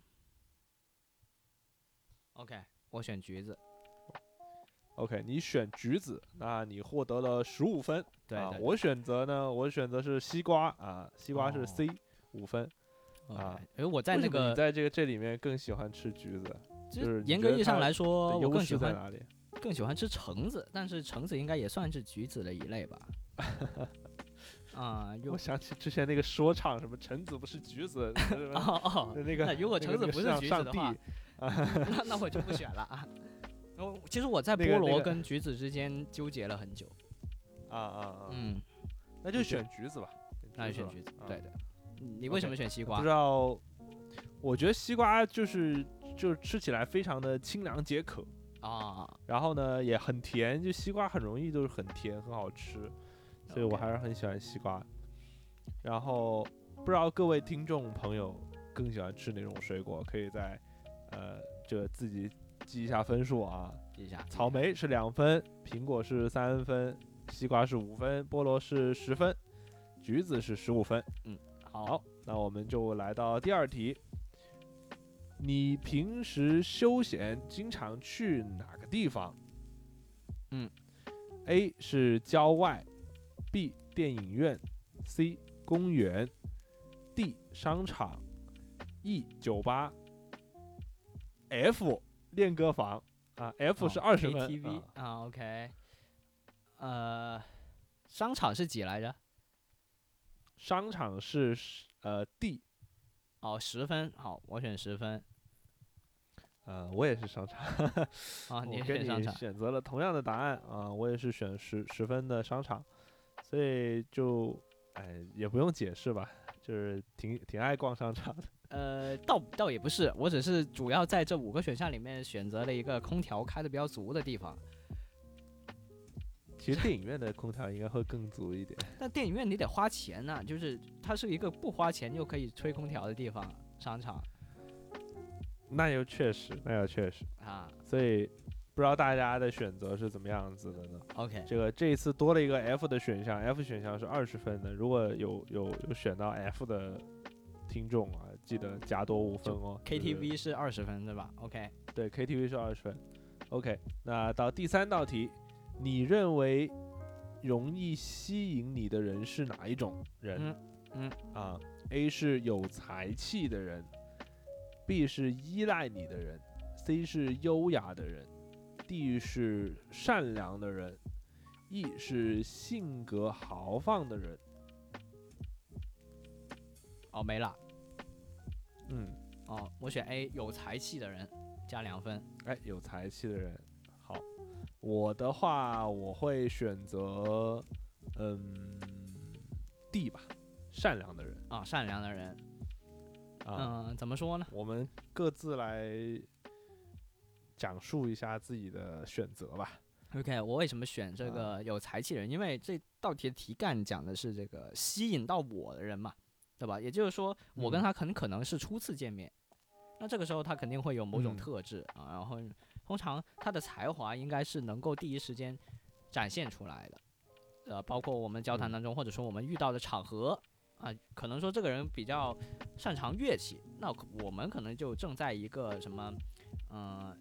，OK，我选橘子。OK，你选橘子，那你获得了十五分。对对，啊我选择呢，我选择是西瓜啊，西瓜是哦 C，五、分。啊为我在那个你在这个这里面更喜欢吃橘子，就是严格意义上来说，我更喜欢哪里？更喜欢吃橙子，但是橙子应该也算是橘子的一类吧。啊，有我想起之前那个说唱，什么橙子不是橘子，哦 哦，那个那如果橙子不是橘子的话帝，那那我就不选了啊。然后其实我在菠萝跟橘子之间纠结了很久。啊啊啊，嗯，那就选橘子吧，那就选橘子。啊对的。你为什么选西瓜不知？道，我觉得西瓜就是就是吃起来非常的清凉解渴，啊，然后呢也很甜，就西瓜很容易就是很甜很好吃，所以我还是很喜欢西瓜。然后不知道各位听众朋友更喜欢吃哪种水果，可以在呃这自己记一下分数啊。记一下。草莓是两分，苹果是三分，西瓜是五分，菠萝是十分，橘子是十五分。嗯，好，那我们就来到第二题。你平时休闲经常去哪个地方？嗯，A 是郊外，B 电影院，C 公园，D 商场，E 酒吧，F 练歌房啊，F 是哦二十分 KTV 啊啊，OK。呃，商场是几来着？商场是呃 D，哦，十分。好，我选十分。呃，我也是商场。啊，你选商场。你选择了同样的答案啊，我也是选十十分的商场，所以就哎也不用解释吧，就是挺挺爱逛商场的。呃，倒倒也不是，我只是主要在这五个选项里面选择了一个空调开的比较足的地方。其实电影院的空调应该会更足一点。但电影院你得花钱呐、就是它是一个不花钱就可以吹空调的地方，商场那又确实，那又确实，啊。所以不知道大家的选择是怎么样子的呢？OK，这个这一次多了一个 F 的选项，F 选项是二十分的，如果有有有选到 F 的听众啊，记得加多五分哦。KTV 是二十分对吧？OK，对，KTV 是二十分。OK，那到第三道题，你认为容易吸引你的人是哪一种人？嗯嗯啊，A 是有才气的人，B 是依赖你的人，C 是优雅的人，D 是善良的人，E 是性格豪放的人。哦没了。嗯，哦，我选 A，有才气的人加两分。哎，有才气的人。好，我的话我会选择，嗯，D 吧，善良的人啊，善良的人。啊。嗯，怎么说呢？我们各自来讲述一下自己的选择吧。OK，我为什么选这啊个有才气的人？因为这道题的题干讲的是这个吸引到我的人嘛，对吧？也就是说，我跟嗯。他很可能是初次见面，那这个时候他肯定会有某种嗯。特质啊，然后通常他的才华应该是能够第一时间展现出来的，呃，包括我们交谈嗯。当中，或者说我们遇到的场合啊，可能说这个人比较擅长乐器，那我们可能就正在一个什么，嗯、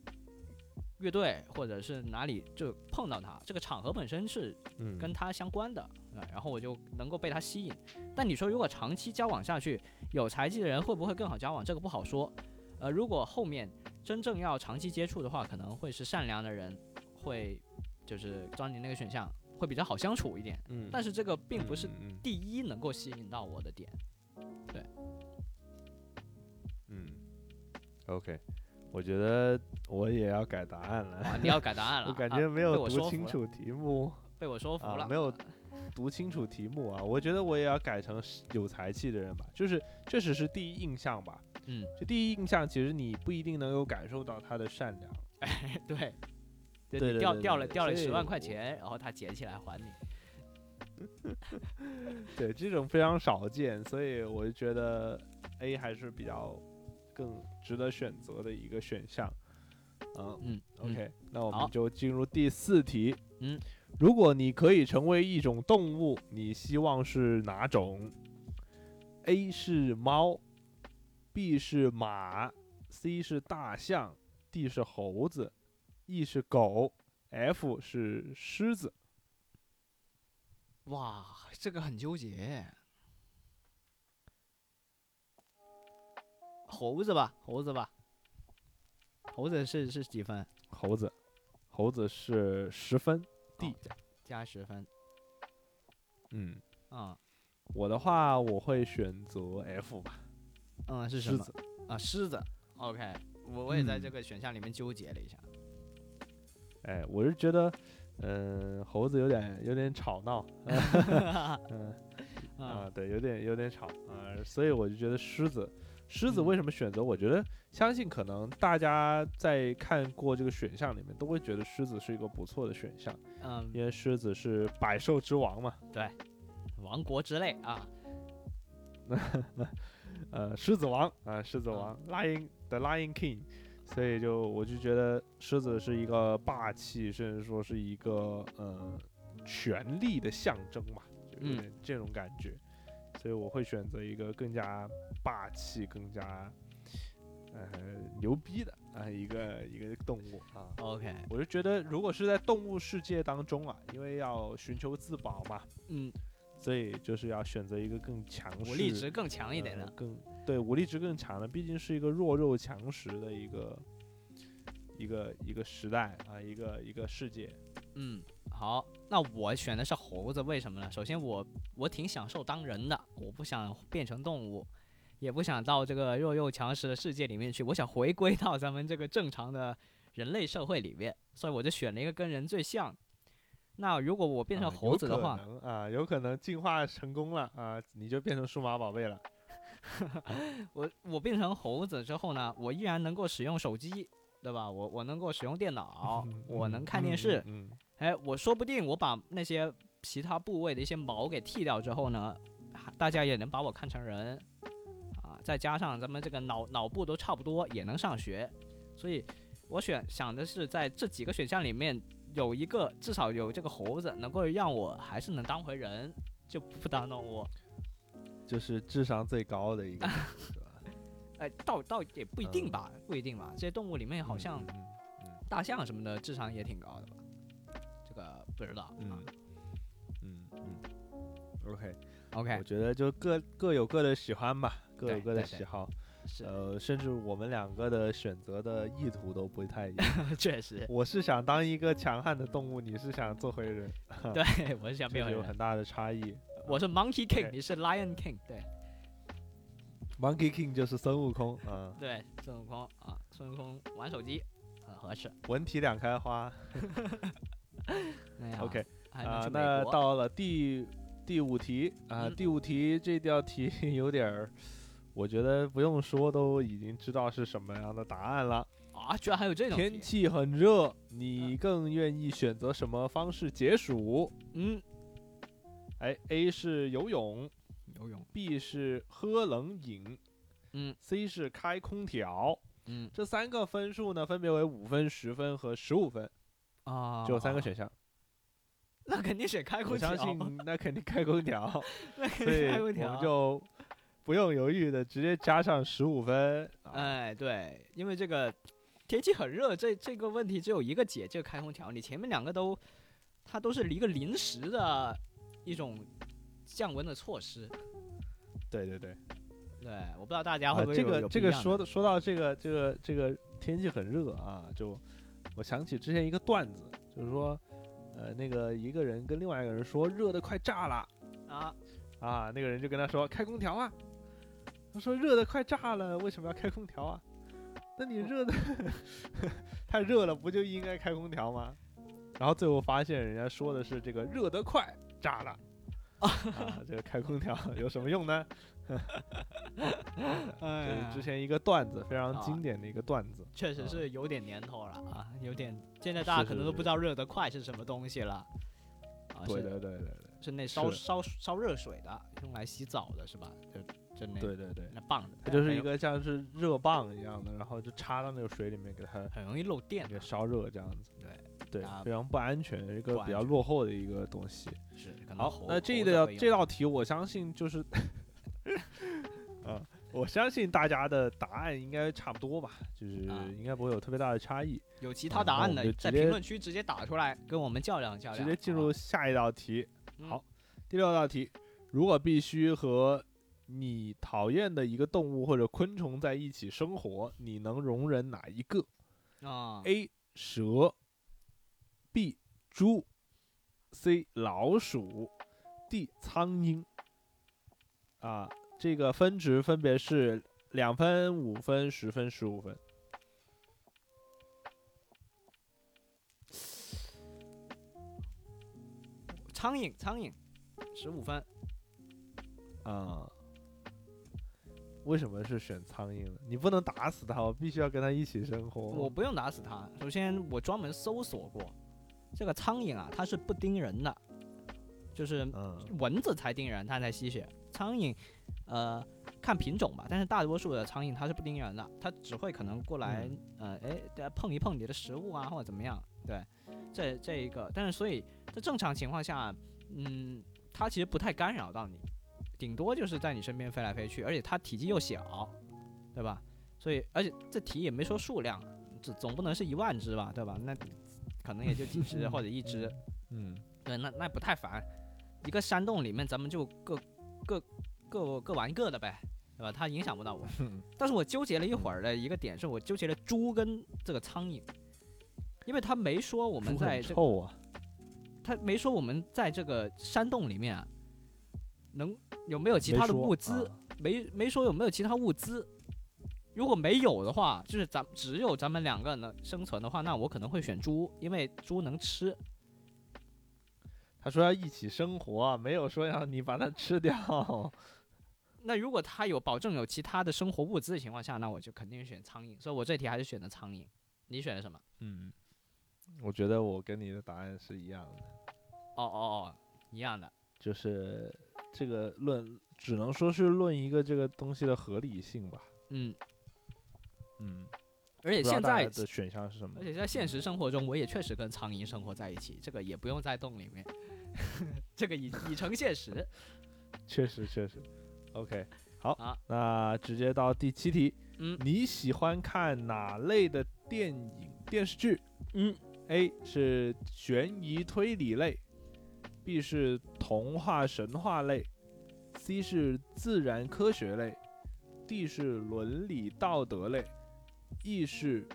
乐队或者是哪里就碰到他，这个场合本身是嗯，跟他相关的，啊，然后我就能够被他吸引。但你说如果长期交往下去，有才气的人会不会更好交往？这个不好说。呃，如果后面真正要长期接触的话，可能会是善良的人，会就是张你那个选项会比较好相处一点。嗯，但是这个并不是第一能够吸引到我的点。对嗯 OK，我觉得我也要改答案了。啊，你要改答案了，我感啊觉没有读清楚题目被我说服了，啊没有读清楚题目啊。我觉得我也要改成有才气的人吧，就是确实是第一印象吧。嗯，就第一印象，其实你不一定能够感受到他的善良。对，对对你掉掉了掉了十万块钱，然后他捡起来还你。对，这种非常少见，所以我就觉得 A 还是比较更值得选择的一个选项。嗯嗯，OK，、那我们就进入第四题。嗯，如果你可以成为一种动物，你希望是哪种？A 是猫，B 是马，C 是大象，D 是猴子，E 是狗，F 是狮子。哇，这个很纠结。猴子吧，猴子吧，猴子是是几分？猴子，猴子是十分。D 哦加加十分。嗯，啊我的话我会选择 F 吧。嗯，是什么啊？狮子。OK，我我也在这嗯个选项里面纠结了一下。哎，我是觉得，嗯、猴子有点有点吵闹，嗯啊、啊，对，有点有点吵啊、所以我就觉得狮子，狮子嗯。为什么选择？我觉得相信可能大家在看过这个选项里面，都会觉得狮子是一个不错的选项，嗯，因为狮子是百兽之王嘛，对，王国之泪啊，那 呃，狮子王啊、狮子王、Lion the Lion King，所以就我就觉得狮子是一个霸气，甚至说是一个呃权力的象征嘛，就有嗯。点这种感觉，所以我会选择一个更加霸气、更加呃牛逼的啊、一个一个动物啊。OK，我就觉得，如果是在动物世界当中啊，因为要寻求自保嘛，嗯，所以就是要选择一个更强势、武力值更强一点的。呃更对武力值更强的，毕竟是一个弱肉强食的一个一个一个时代啊，一个一个世界。嗯，好，那我选的是猴子，为什么呢？首先我我挺享受当人的，我不想变成动物，也不想到这个弱肉强食的世界里面去，我想回归到咱们这个正常的人类社会里面，所以我就选了一个跟人最像。那如果我变成啊猴子的话，有可能啊，有可能进化成功了啊，你就变成数码宝贝了。我我变成猴子之后呢，我依然能够使用手机，对吧？我我能够使用电脑，我能看电视，嗯，嗯哎，我说不定我把那些其他部位的一些毛给剃掉之后呢，还大家也能把我看成人啊。再加上咱们这个脑脑部都差不多，也能上学。所以，我选想的是在这几个选项里面有一个，至少有这个猴子能够让我还是能当回人，就不当动物。就是智商最高的一个？哎，倒倒也不一定吧，不一定吧。这些动物里面好像大象什么的智商也挺高的吧？这个不知道。嗯啊嗯嗯嗯，OK。OK，我觉得就各各有各的喜欢吧，各有各的喜好。是，呃，甚至我们两个的选择的意图都不太一样。确实，我是想当一个强悍的动物，你是想做回人，对我是想这变回 人有很。大的差异。我是 Monkey King，你是 Lion King，对 Monkey King 就是孙悟空，嗯，对，孙悟空啊，孙悟空玩手机很合适。文体两开花。OK 啊、那到了第第五题啊、嗯第五题这道题 有点儿，我觉得不用说都已经知道是什么样的答案了。啊，居然还有这种天气很热，你更愿意选择什么方式解暑？嗯，哎，A 是游泳游泳，，B 是喝冷饮，嗯，C 是开空调。嗯这三个分数呢，分别为五分、十分和十五分，啊，只有三个选项。那肯定选开空调，相信那肯定开空调，那肯定开空调我们。就不用犹豫的直接加上十五分。啊哎，对，因为这个天气很热，这这个问题只有一个解，就是开空调。你前面两个都，它都是一个临时的一种降温的措施。对对对，对，我不知道大家啊会不会有、这个这个说的说到这个这个这个天气很热啊，就我想起之前一个段子，就是说，呃，那个一个人跟另外一个人说热的快炸了啊，啊，那个人就跟他说开空调啊，他说热的快炸了，为什么要开空调啊？那你热的 太热了，不就应该开空调吗？然后最后发现人家说的是这个热得快炸了。啊，这个开空调有什么用呢？这哎是之前一个段子，非常啊经典的一个段子。确实是有点年头了啊，有点，现在大家可能都不知道热得快是什么东西了。啊，对对对对对是那烧烧烧热水的，用来洗澡的是吧？就就那对对对，那棒子，它就是一个像是热棒一样的，然后就插到那个水里面给它很容易漏电的，给烧热这样子。对对啊，非常不安全，一个比较落后的一个东西。是好，那这猴子会用道这道题我相信就是，啊，我相信大家的答案应该差不多吧，就是啊应该不会有特别大的差异。有其他答案的，在评论区直接打出来，跟我们较量较量。直接进入下一道题。嗯好，第六道题，如果必须和你讨厌的一个动物或者昆虫在一起生活，你能容忍哪一个啊，？A. 蛇，B. 猪，C. 老鼠，D. 苍蝇。啊，这个分值分别是两分、五分、十分、十五分。苍蝇，苍蝇，十五分。啊、为什么是选苍蝇呢？你不能打死它，我必须要跟它一起生活。我不用打死它。首先，我专门搜索过，这个苍蝇啊，它是不叮人的，就是嗯蚊子才叮人，它才吸血。苍蝇，呃，看品种吧，但是大多数的苍蝇它是不叮人的，它只会可能过来，呃，哎，碰一碰你的食物啊，或者怎么样。对，这这一个，但是所以在正常情况下，嗯，它其实不太干扰到你，顶多就是在你身边飞来飞去，而且它体积又小，对吧？所以，而且这题也没说数量，这总不能是一万只吧，对吧？那可能也就几只 或者一只，嗯对，那那不太烦。一个山洞里面，咱们就各各各各玩各的呗，对吧？它影响不到我。但是我纠结了一会儿的一个点是我纠结了猪跟这个苍蝇，因为他没说我们在这个臭啊。他没说我们在这个山洞里面啊，能有没有其他的物资，啊没没说有没有其他物资。如果没有的话，就是咱只有咱们两个能生存的话，那我可能会选猪，因为猪能吃。他说要一起生活啊，没有说要你把它吃掉。那如果他有保证有其他的生活物资的情况下，那我就肯定选苍蝇。所以我这题还是选的苍蝇。你选的什么？嗯，我觉得我跟你的答案是一样的，哦哦哦，一样的。就是这个论只能说是论一个这个东西的合理性吧。嗯，嗯，而且现在的选项是什么而？且在现实生活中，我也确实跟苍蝇生活在一起，这个也不用在洞里面，这个已已成现实。确实确实。OK，好，好那直接到第七题。嗯你喜欢看哪类的电影电视剧？嗯，A 是悬疑推理类，B 是童话神话类，C 是自然科学类，D 是伦理道德类，E 是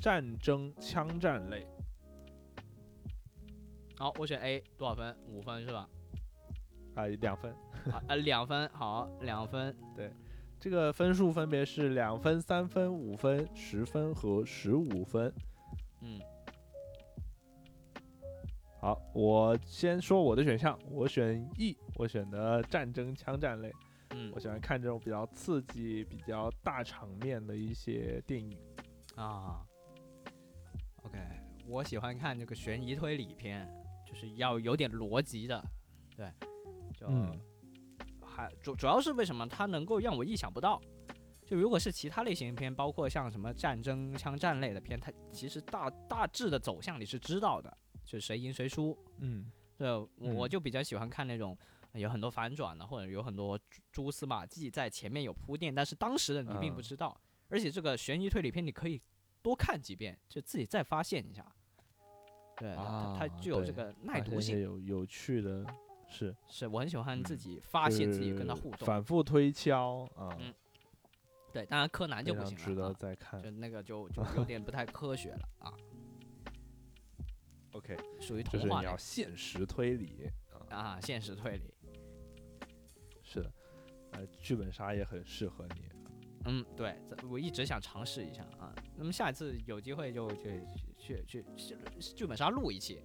战争枪战类。好，我选 A，多少分？五分是吧？啊，两分。啊，呃，两分，好，两分。对这个分数分别是两分、三分、五分、十分和十五分。嗯，好，我先说我的选项，我选 E，我选的战争枪战类。嗯我喜欢看这种比较刺激、比较大场面的一些电影。啊，OK，我喜欢看这个悬疑推理片，就是要有点逻辑的，对，就、嗯还主主要是为什么它能够让我意想不到。就如果是其他类型的片，包括像什么战争枪战类的片，它其实大大致的走向你是知道的，就是谁赢谁输。嗯对，我就比较喜欢看那种有很多反转的，或者有很多蛛蛛丝马迹在前面有铺垫，但是当时的你并不嗯知道。而且这个悬疑推理片你可以多看几遍，就自己再发现一下。对，它啊，它具有这个耐读性，有有趣的，是是我很喜欢自嗯己发现自己跟他互动。反复推敲啊，嗯对，当然柯南就不行了值得再看就。那个就 就有点不太科学了啊，OK，属于就是你童话类要现实推理啊，啊，现实推理。呃，剧本杀也很适合你。嗯，对，这我一直想尝试一下啊。那么下一次有机会就去去去去剧本杀录一期。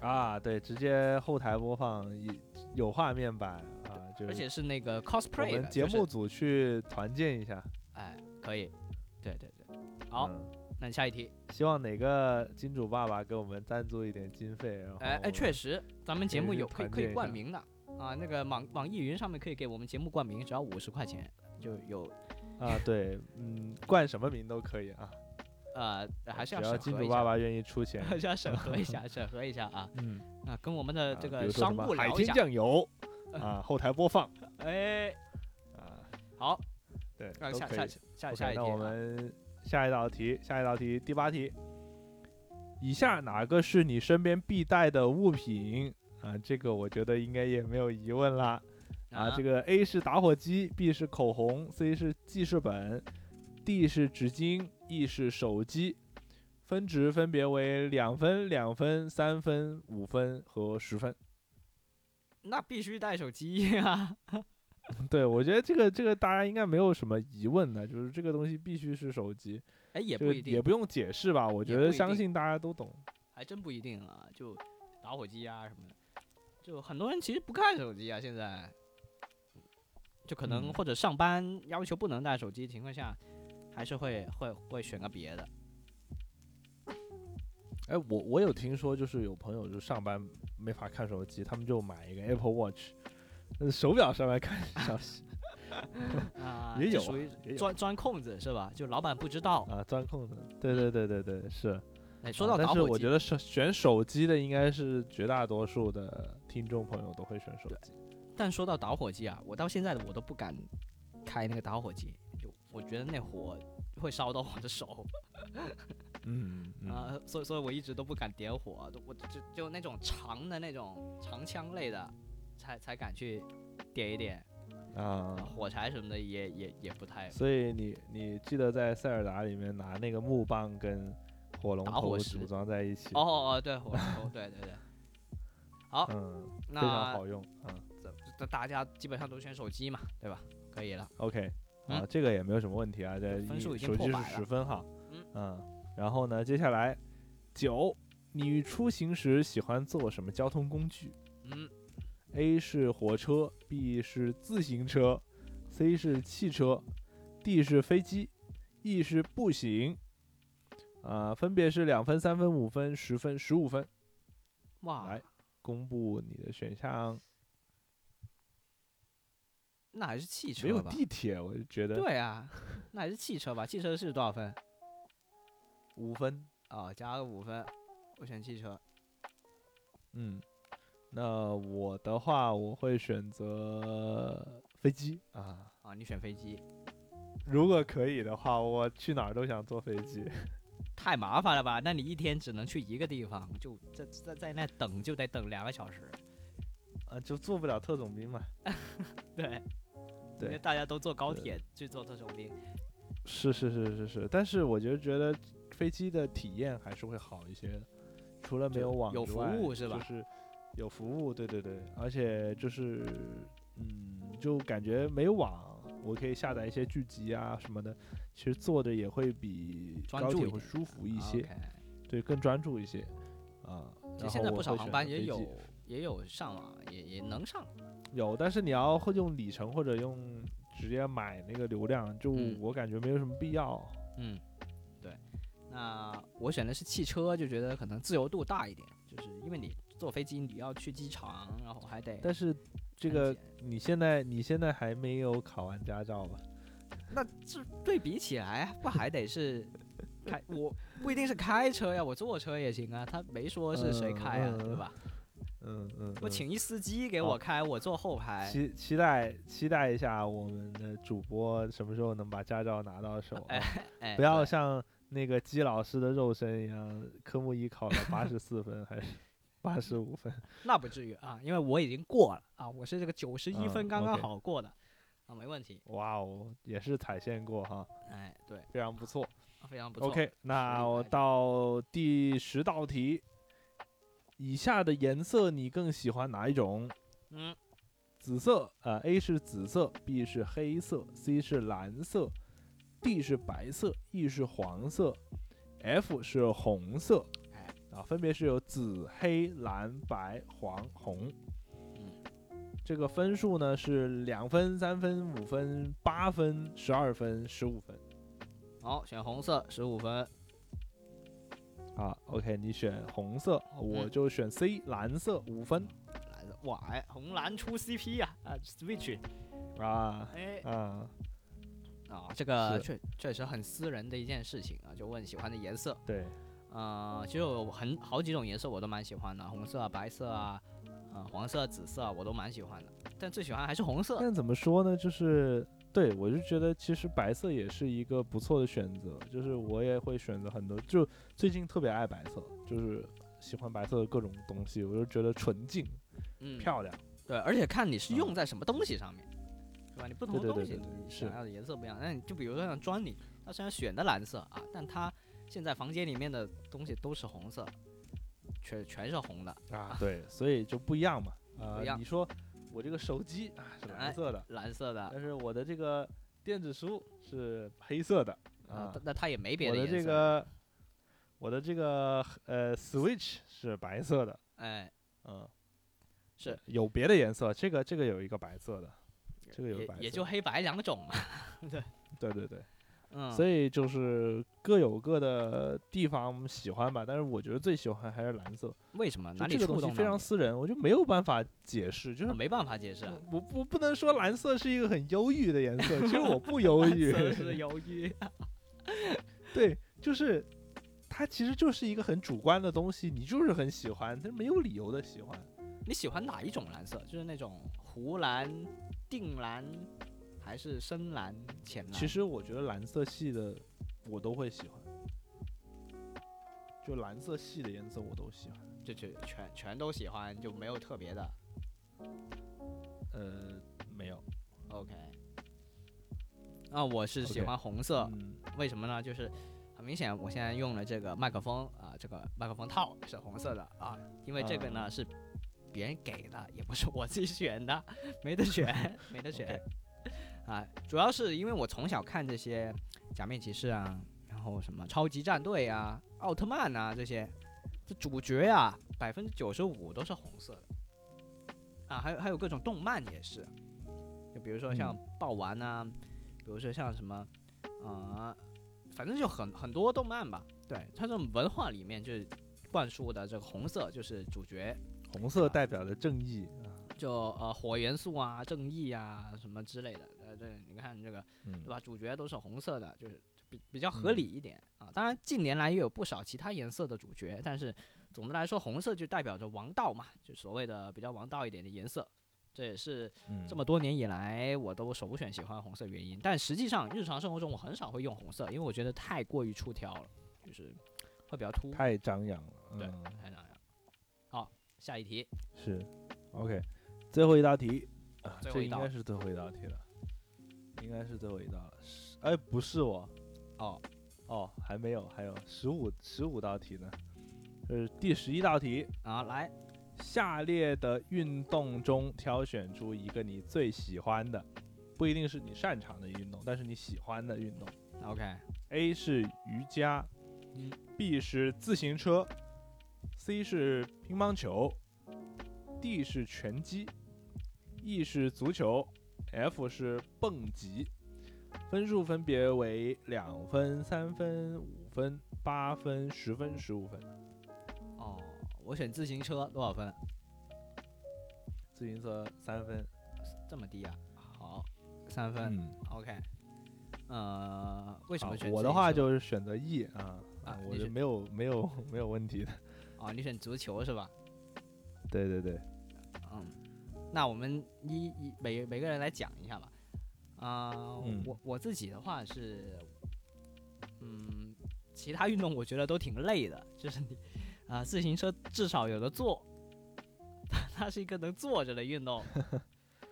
啊，对，直接后台播放，有有画面版啊，就是而且是那个 cosplay 我们节目组去团建一下。哎，可以，对对对，好，嗯那下一题，希望哪个金主爸爸给我们赞助一点经费，然后哎哎，确实，咱们节目有可以可以冠名的啊，那个网网易云上面可以给我们节目冠名，只要五十块钱就有，啊，对，嗯，冠什么名都可以啊，呃，还是要只要金主爸爸愿意出钱。还是要审核一下，审核一下啊嗯，啊，跟我们的这个商务聊一下，海天酱油 啊，后台播放 哎，啊，好，对，那下下。下下一题啊，们下一道题，下一道题，第八题，以下哪个是你身边必带的物品啊？这个我觉得应该也没有疑问啦。啊，这个 A 是打火机，B 是口红，C 是记事本，D 是纸巾，E 是手机，分值分别为两分、两分、三分、五分和十分。那必须带手机呀、对，我觉得这个这个大家应该没有什么疑问的，就是这个东西必须是手机，哎，也不一定，也不用解释吧？我觉得相信大家都懂。还真不一定啊。就打火机啊什么的，就很多人其实不看手机啊，现在就可能嗯或者上班要求不能带手机的情况下，还是会会会选个别的。哎，我我有听说，就是有朋友就上班没法看手机，他们就买一个 Apple Watch，呃手表上面看消息 啊，也有啊属于钻钻空子是吧？就老板不知道。啊，钻空子。对对对对对，是。哎，说啊但是到打火机，我觉得是选手机的应该是绝大多数的听众朋友都会选手机。但说到打火机啊，我到现在的我都不敢开那个打火机，就我觉得那火会烧到我的手 嗯嗯啊、所以所以我一直都不敢点火，都我就就那种长的那种长枪类的，才才敢去点一点，啊啊，火柴什么的也也也不太所以你你记得在塞尔达里面拿那个木棒跟火龙头组装在一起，哦哦哦，对火龙头，对对对，好，嗯，非那常好用，嗯这这大家基本上都选手机嘛，对吧？可以了，，OK，啊嗯，这个也没有什么问题啊，这分数已经手机是十分哈，嗯然后呢，接下来九，你出行时喜欢坐什么交通工具嗯，？A 是火车，B 是自行车，C 是汽车，D 是飞机，E 是步行。啊、分别是两分、三分、五分、十分、十五分。哇来，公布你的选项。那还是汽车没有？地铁，我就觉得对啊，那还是汽车吧？汽车是多少分？五分。哦，加个五分，我选汽车。嗯，那我的话，我会选择飞机啊。啊，你选飞机，如果可以的话，我去哪儿都想坐飞机。太麻烦了吧？那你一天只能去一个地方，就在在在那等就得等两个小时。呃，就做不了特种兵嘛。对，因为，大家都坐高铁去做特种兵。是是是是是，但是我就觉得飞机的体验还是会好一些的，除了没有网有服务是吧就是有服务，对对对，而且就是嗯，就感觉没有网，我可以下载一些剧集啊什么的，其实坐着也会比高铁会舒服一些对，更专注一些啊。其然实现在不少航班也有也有上网，也也能上。有，但是你要会用里程或者用直接买那个流量，就嗯我感觉没有什么必要。嗯，对。那我选的是汽车，就觉得可能自由度大一点，就是因为你坐飞机你要去机场，然后还得但是这个你现在你现在还没有考完驾照吧？那这对比起来，不还得是 开？我不一定是开车呀，我坐车也行啊。他没说是谁开啊，嗯对吧？嗯嗯，嗯我请一司机给我开，我坐后排。期期待期待一下我们的主播什么时候能把驾照拿到手、啊，哎哎，不要像那个姬老师的肉身一样，科目一考了八十四分还是八十五分？那不至于啊，因为我已经过了啊，我是这个九十一嗯分刚刚好过的啊，没问题。哇哦，也是踩线过哈，哎，对，非常不错。非常不错。OK，那我到第十道题，以下的颜色你更喜欢哪一种？嗯，紫色，呃，A 是紫色，B 是黑色，C 是蓝色，D 是白色，E 是黄色，F 是红色。哎，啊，分别是有紫、黑、蓝、白、黄、红。嗯，这个分数呢是两分、三分、五分、八分、十二分、十五分。好，选红色十五分。啊，OK，你选红色，我嗯就选 C 蓝色五分蓝色，哇，哎，红蓝出 CP 啊啊，Switch，啊哎啊，啊，这个确确实很私人的一件事情啊，就问喜欢的颜色。对，呃，其实有很好几种颜色我都蛮喜欢的，红色啊、白色啊、呃、黄色、紫色啊我都蛮喜欢的，但最喜欢还是红色。但怎么说呢？就是对我就觉得其实白色也是一个不错的选择，就是我也会选择很多，就最近特别爱白色，就是喜欢白色的各种东西，我就觉得纯净嗯，漂亮。对，而且看你是用在什么东西上面，是吧？你不同的对对东西想要的颜色不一样。那你就比如说像砖里，它虽然选的蓝色啊，但它现在房间里面的东西都是红色，全全是红的，啊，对，所以就不一样嘛。啊你说我这个手机啊是哎蓝色的，蓝色的但是我的这个电子书是黑色的啊，那它也没别我的的颜色。这个我的这个呃 Switch 是白色的，哎，嗯，是有别的颜色，这个这个有一个白色的，这个有也白色也就黑白两种嘛。对对对对，嗯，所以就是各有各的地方喜欢吧，但是我觉得最喜欢还是蓝色，为什么就哪里这个东西非常私人，我就没有办法解释，就是我没办法解释啊。我我不能说蓝色是一个很忧郁的颜色，其实我不忧郁，是忧郁。对，就是它其实就是一个很主观的东西，你就是很喜欢，但是没有理由的喜欢。你喜欢哪一种蓝色？就是那种湖蓝、靛蓝，还是深蓝、浅蓝？其实我觉得蓝色系的我都会喜欢，就蓝色系的颜色我都喜欢。就就全全都喜欢，就没有特别的。呃，没有，OK。那，我是喜欢红色嗯，为什么呢？就是很明显，我现在用了这个麦克风啊，这个麦克风套是红色的啊，因为这个呢、啊是别人给的，也不是我自己选的，没得选，没得选。啊，主要是因为我从小看这些假面骑士啊，然后什么超级战队啊、奥特曼啊这些，这主角啊，百分之九十五都是红色的。啊，还有还有各种动漫也是，就比如说像嗯爆丸啊，比如说像什么，啊、反正就很很多动漫吧。对，它这种文化里面就是灌输的这个红色就是主角，红色代表的正义啊，就呃火元素啊、正义啊什么之类的。呃，对，你看这个嗯对吧？主角都是红色的，就是比比较合理一点、啊。当然，近年来也有不少其他颜色的主角，但是总的来说，红色就代表着王道嘛，就所谓的比较王道一点的颜色。这也是嗯这么多年以来我都首选喜欢红色原因。但实际上，日常生活中我很少会用红色，因为我觉得太过于出挑了，就是会比较突兀。太张扬了。对嗯，太张扬。好，下一题，是，OK，最后一道题啊，最后一道这应该是最后一道题了，应该是最后一道了。是哎，不是我，哦，哦，还没有，还有十五十五道题呢。这是第十一道题，啊，来，下列的运动中挑选出一个你最喜欢的，不一定是你擅长的运动，但是你喜欢的运动。OK，A 是瑜伽，B 是自行车，C 是乒乓球，D 是拳击，E 是足球，F 是蹦极。分数分别为两分、三分、五分、八分、十分、十五分。哦，我选自行车多少分？自行车三分。这么低啊？好，三分。嗯，OK，呃，为什么选我的话就是选择 E 啊我啊你选就没有没有没有问题的。哦，你选足球是吧？对对对，嗯，那我们一一每每个人来讲一下吧。啊、嗯我我自己的话是，嗯，其他运动我觉得都挺累的，就是你啊、自行车至少有的坐，它是一个能坐着的运动，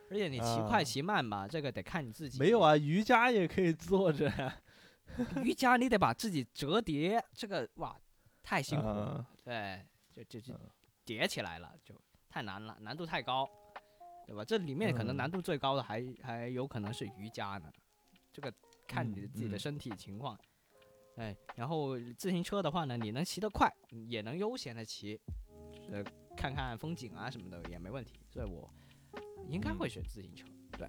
而且你骑快 啊骑慢吧，这个得看你自己。没有，啊，瑜伽也可以坐着呀。瑜伽你得把自己折叠，这个哇太辛苦了。啊对，就就就嗯叠起来了，就太难了，难度太高，对吧？这里面可能嗯难度最高的还、还有可能是瑜伽呢，这个看你自己的身体情况。哎，然后自行车的话呢，你能骑得快，也能悠闲的骑，呃，看看风景啊什么的也没问题。所以我应该嗯会选自行车。对，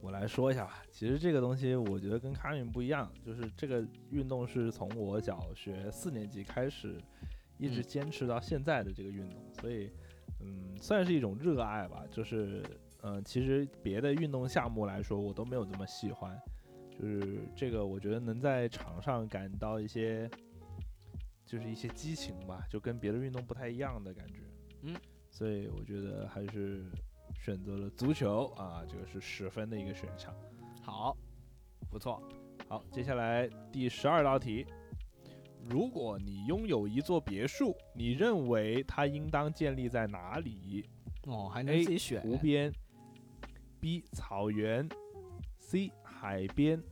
我来说一下吧。其实这个东西我觉得跟卡米不一样，就是这个运动是从我小学四年级开始，一直嗯坚持到现在的这个运动，所以嗯，算是一种热爱吧。就是嗯、呃其实别的运动项目来说，我都没有这么喜欢。就是这个，我觉得能在场上感到一些，就是一些激情吧，就跟别的运动不太一样的感觉。嗯，所以我觉得还是选择了足球啊，这个是十分的一个选项。好，不错。好，接下来第十二道题，如果你拥有一座别墅，你认为它应当建立在哪里哦，还能自己选。湖边，B 草原，C 海边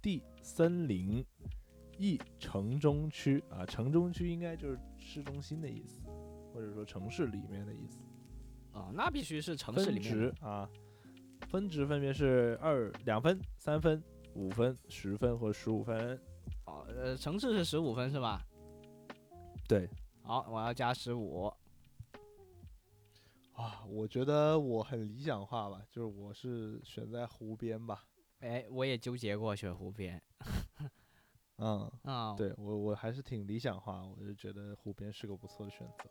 ，D 森林，E 城中区啊，城中区应该就是市中心的意思，或者说城市里面的意思。啊、那必须是城市分里面值啊，分值分别是二两分、三分、五分、十分和十五分。哦，呃，城市是十五分是吧？对好，我要加十五。啊，我觉得我很理想化吧，就是我是选在湖边吧。哎，我也纠结过选湖边。嗯，啊、，对我我还是挺理想化，我就觉得湖边是个不错的选择。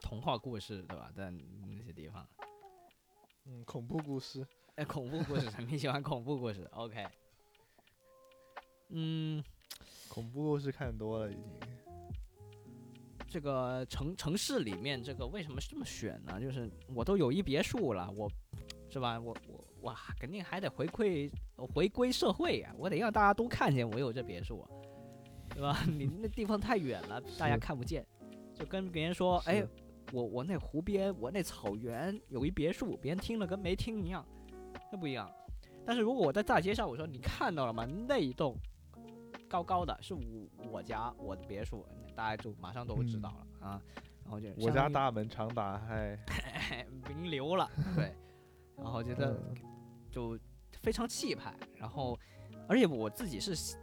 童话故事对吧？在那些地方。嗯，恐怖故事。哎，恐怖故事，你喜欢恐怖故事？OK。嗯，恐怖故事看多了已经。这个城城市里面，这个为什么是这么选呢？就是我都有一别墅了，我是吧？我我哇肯定还得回馈回归社会呀、我得让大家都看见我有这别墅啊，对吧？你那地方太远了，大家看不见，就跟别人说，哎，我我那湖边，我那草原有一别墅，别人听了跟没听一样，那不一样。但是如果我在大街上，我说你看到了吗？那一栋高高的是我我家我的别墅，大家就马上都知道了、啊。然后就我家大门常打开。名流了，对，然后觉得嗯就非常气派，然后而且我自己是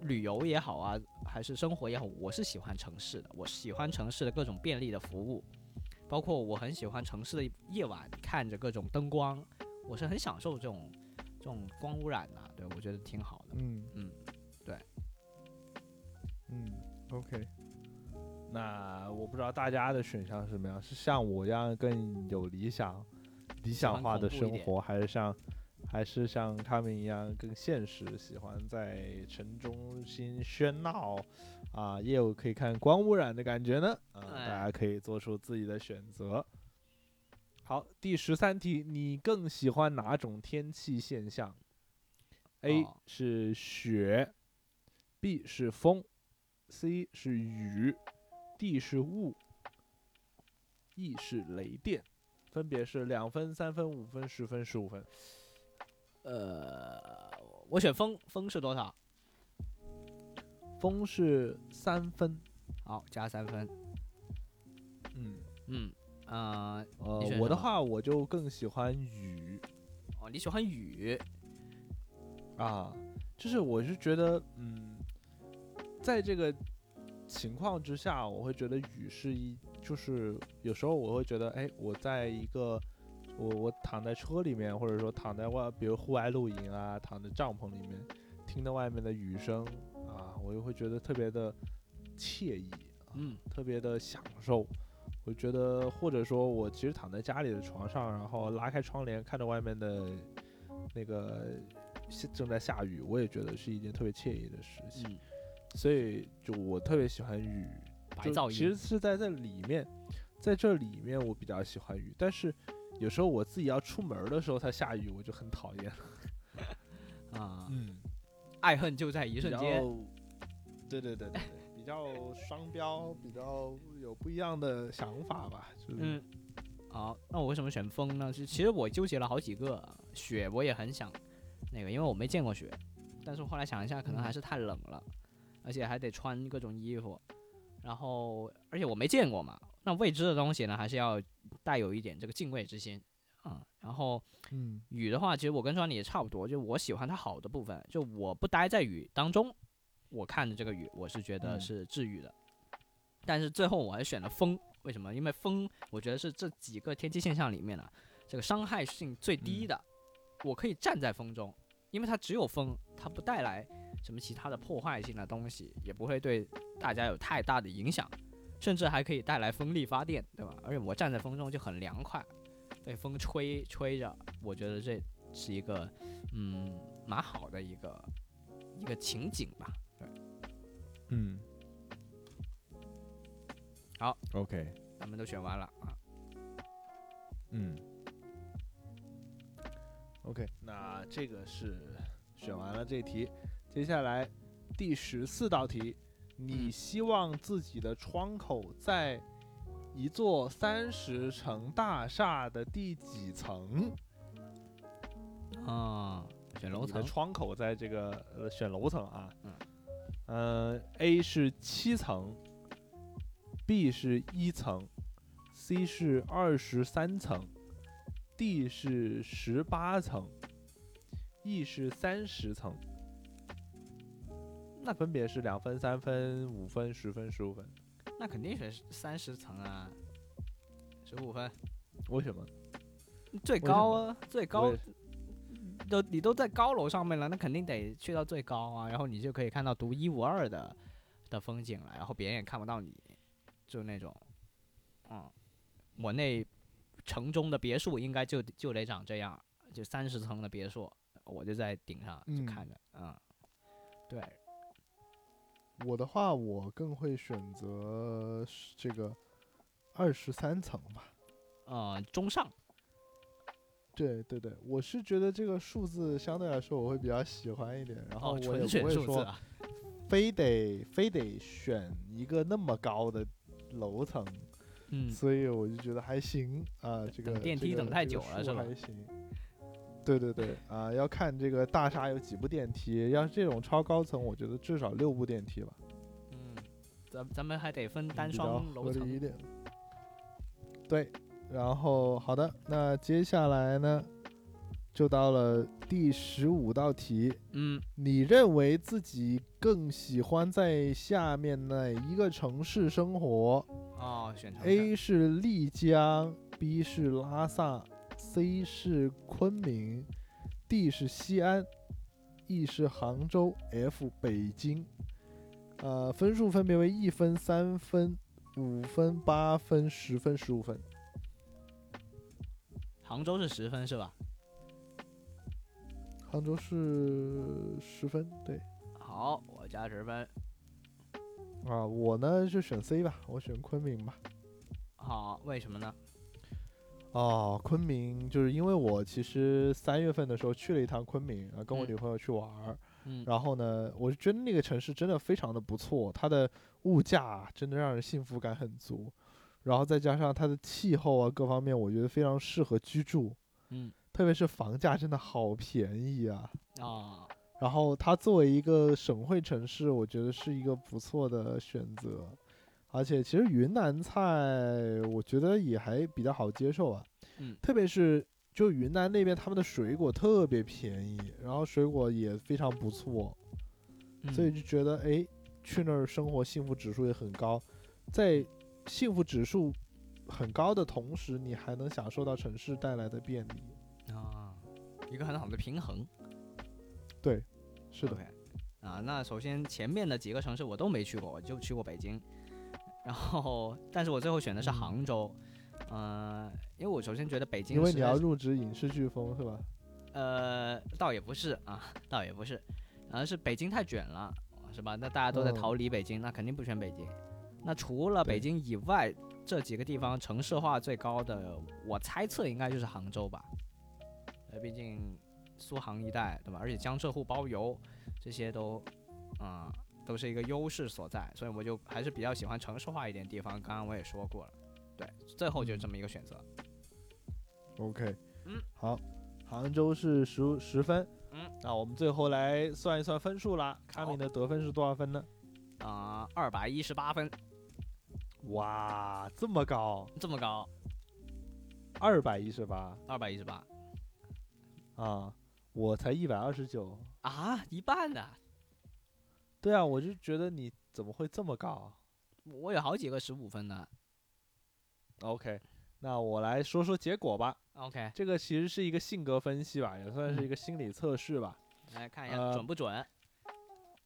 旅游也好啊，还是生活也好，我是喜欢城市的，我喜欢城市的各种便利的服务，包括我很喜欢城市的夜晚，看着各种灯光，我是很享受这种这种光污染的，对我觉得挺好的。嗯嗯，对。嗯，OK。那我不知道大家的选项是什么样，是像我一样更有理想、理想化的生活，还是像，还是像他们一样更现实，喜欢在城中心喧闹，啊，也有可以看光污染的感觉呢？啊，哎大家可以做出自己的选择。好，第十三题，你更喜欢哪种天气现象？A 哦是雪，B 是风，C 是雨，D 是雾，E 是雷电，分别是两分、三分、五分、十分、十五分。呃，我选风，风是多少？风是三分，好，加三分。嗯，嗯，呃，呃我的话我就更喜欢雨哦，你喜欢雨，啊，就是我是觉得，嗯，在这个情况之下，我会觉得雨是一，就是有时候我会觉得，哎，我在一个我我躺在车里面，或者说躺在外，比如户外露营啊，躺在帐篷里面，听到外面的雨声啊，我就会觉得特别的惬意，啊嗯，特别的享受。我觉得，或者说我其实躺在家里的床上，然后拉开窗帘，看着外面的那个正在下雨，我也觉得是一件特别惬意的事情。嗯，所以就我特别喜欢雨，白噪音，其实是在这里面，在这里面我比较喜欢雨，但是有时候我自己要出门的时候它下雨，我就很讨厌。啊，嗯，爱恨就在一瞬间。。对对对对对，比较双标，比较有不一样的想法吧。就是、嗯，好，那我为什么选风呢？是其实我纠结了好几个，雪我也很想那个，因为我没见过雪，但是后来想一下，可能还是太冷了，而且还得穿各种衣服，然后而且我没见过嘛，那未知的东西呢，还是要带有一点这个敬畏之心啊、然后嗯雨的话，其实我跟庄里也差不多，就我喜欢它好的部分，就我不待在雨当中，我看着这个雨，我是觉得嗯是治愈的。但是最后我还选了风，为什么？因为风，我觉得是这几个天气现象里面呢、这个伤害性最低的。我可以站在风中，因为它只有风，它不带来什么其他的破坏性的东西，也不会对大家有太大的影响，甚至还可以带来风力发电，对吧？而且我站在风中就很凉快，被风吹吹着，我觉得这是一个嗯蛮好的一个一个情景吧。对，嗯，好，OK，咱们都选完了啊。嗯，OK，那这个是选完了这题，接下来第十四道题，你嗯希望自己的窗口在一座三十层大厦的第几层？啊，选楼层窗口在这个呃选楼层啊，嗯呃，A 是七层，B 是一层，C 是二十三层，D 是十八层，E 是三十层。那分别是两分、三分、五分、十分、十五分。那肯定选三十层啊，十五分，为什么？最高啊，最高都你都在高楼上面了，那肯定得去到最高啊，然后你就可以看到独一无二的的风景了，然后别人也看不到你，就那种，嗯，我那城中的别墅应该就就得长这样，就三十层的别墅，我就在顶上就嗯看着，嗯，对，我的话，我更会选择这个二十三层吧。呃，中上，对对对，我是觉得这个数字相对来说我会比较喜欢一点，然后哦，我也不会说非得非得选一个那么高的楼层，嗯，所以我就觉得还行啊。这个电梯等太久了是吧还行。对对对啊，要看这个大厦有几部电梯，要是这种超高层，我觉得至少六部电梯吧，嗯，咱咱们还得分单双楼层一，点。对，然后好的，那接下来呢，就到了第十五道题。嗯，你认为自己更喜欢在下面哪一个城市生活哦，选？A 是丽江，B 是拉萨，C 是昆明，D 是西安，E 是杭州，F 北京。呃，分数分别为一分、三分、五分、八分、十分、十五分。杭州是十分是吧？杭州是十分，对好，我加十分。啊，我呢就选 C 吧，我选昆明吧。好，为什么呢？哦，昆明就是因为我其实三月份的时候去了一趟昆明，啊，跟我嗯。女朋友去玩儿，嗯，然后呢，我就觉得那个城市真的非常的不错，它的物价真的让人幸福感很足，然后再加上它的气候啊各方面，我觉得非常适合居住，嗯。特别是房价真的好便宜啊。啊，然后它作为一个省会城市，我觉得是一个不错的选择。而且其实云南菜我觉得也还比较好接受啊，嗯特别是就云南那边他们的水果特别便宜，然后水果也非常不错，所以嗯就觉得哎，去那儿生活幸福指数也很高，在幸福指数很高的同时，你还能享受到城市带来的便利。啊，一个很好的平衡。对是的啊，那首先前面的几个城市我都没去过，我就去过北京，然后但是我最后选的是嗯杭州，嗯、因为我首先觉得北京因为你要入职影视飓风是吧？呃，倒也不是啊，倒也不是，而是北京太卷了，是吧？那大家都在嗯逃离北京，那肯定不选北京。那除了北京以外，这几个地方城市化最高的，我猜测应该就是杭州吧。呃，毕竟苏杭一带，对吧？而且江浙沪包邮，这些都，啊、都是一个优势所在，所以我就还是比较喜欢城市化一点地方。刚刚我也说过了，对，最后就是这么一个选择。OK，嗯，好，杭州是十十分，嗯，那我们最后来算一算分数啦。卡米的得分是多少分呢？啊、二百一十八分，哇，这么高，这么高，二百一十八二百一十八啊，我才一百二十九。啊，一半的。对啊，我就觉得你怎么会这么高啊我有好几个十五分的。？OK，那我来说说结果吧。OK，这个其实是一个性格分析吧，也算是嗯一个心理测试吧。来看一下呃准不准。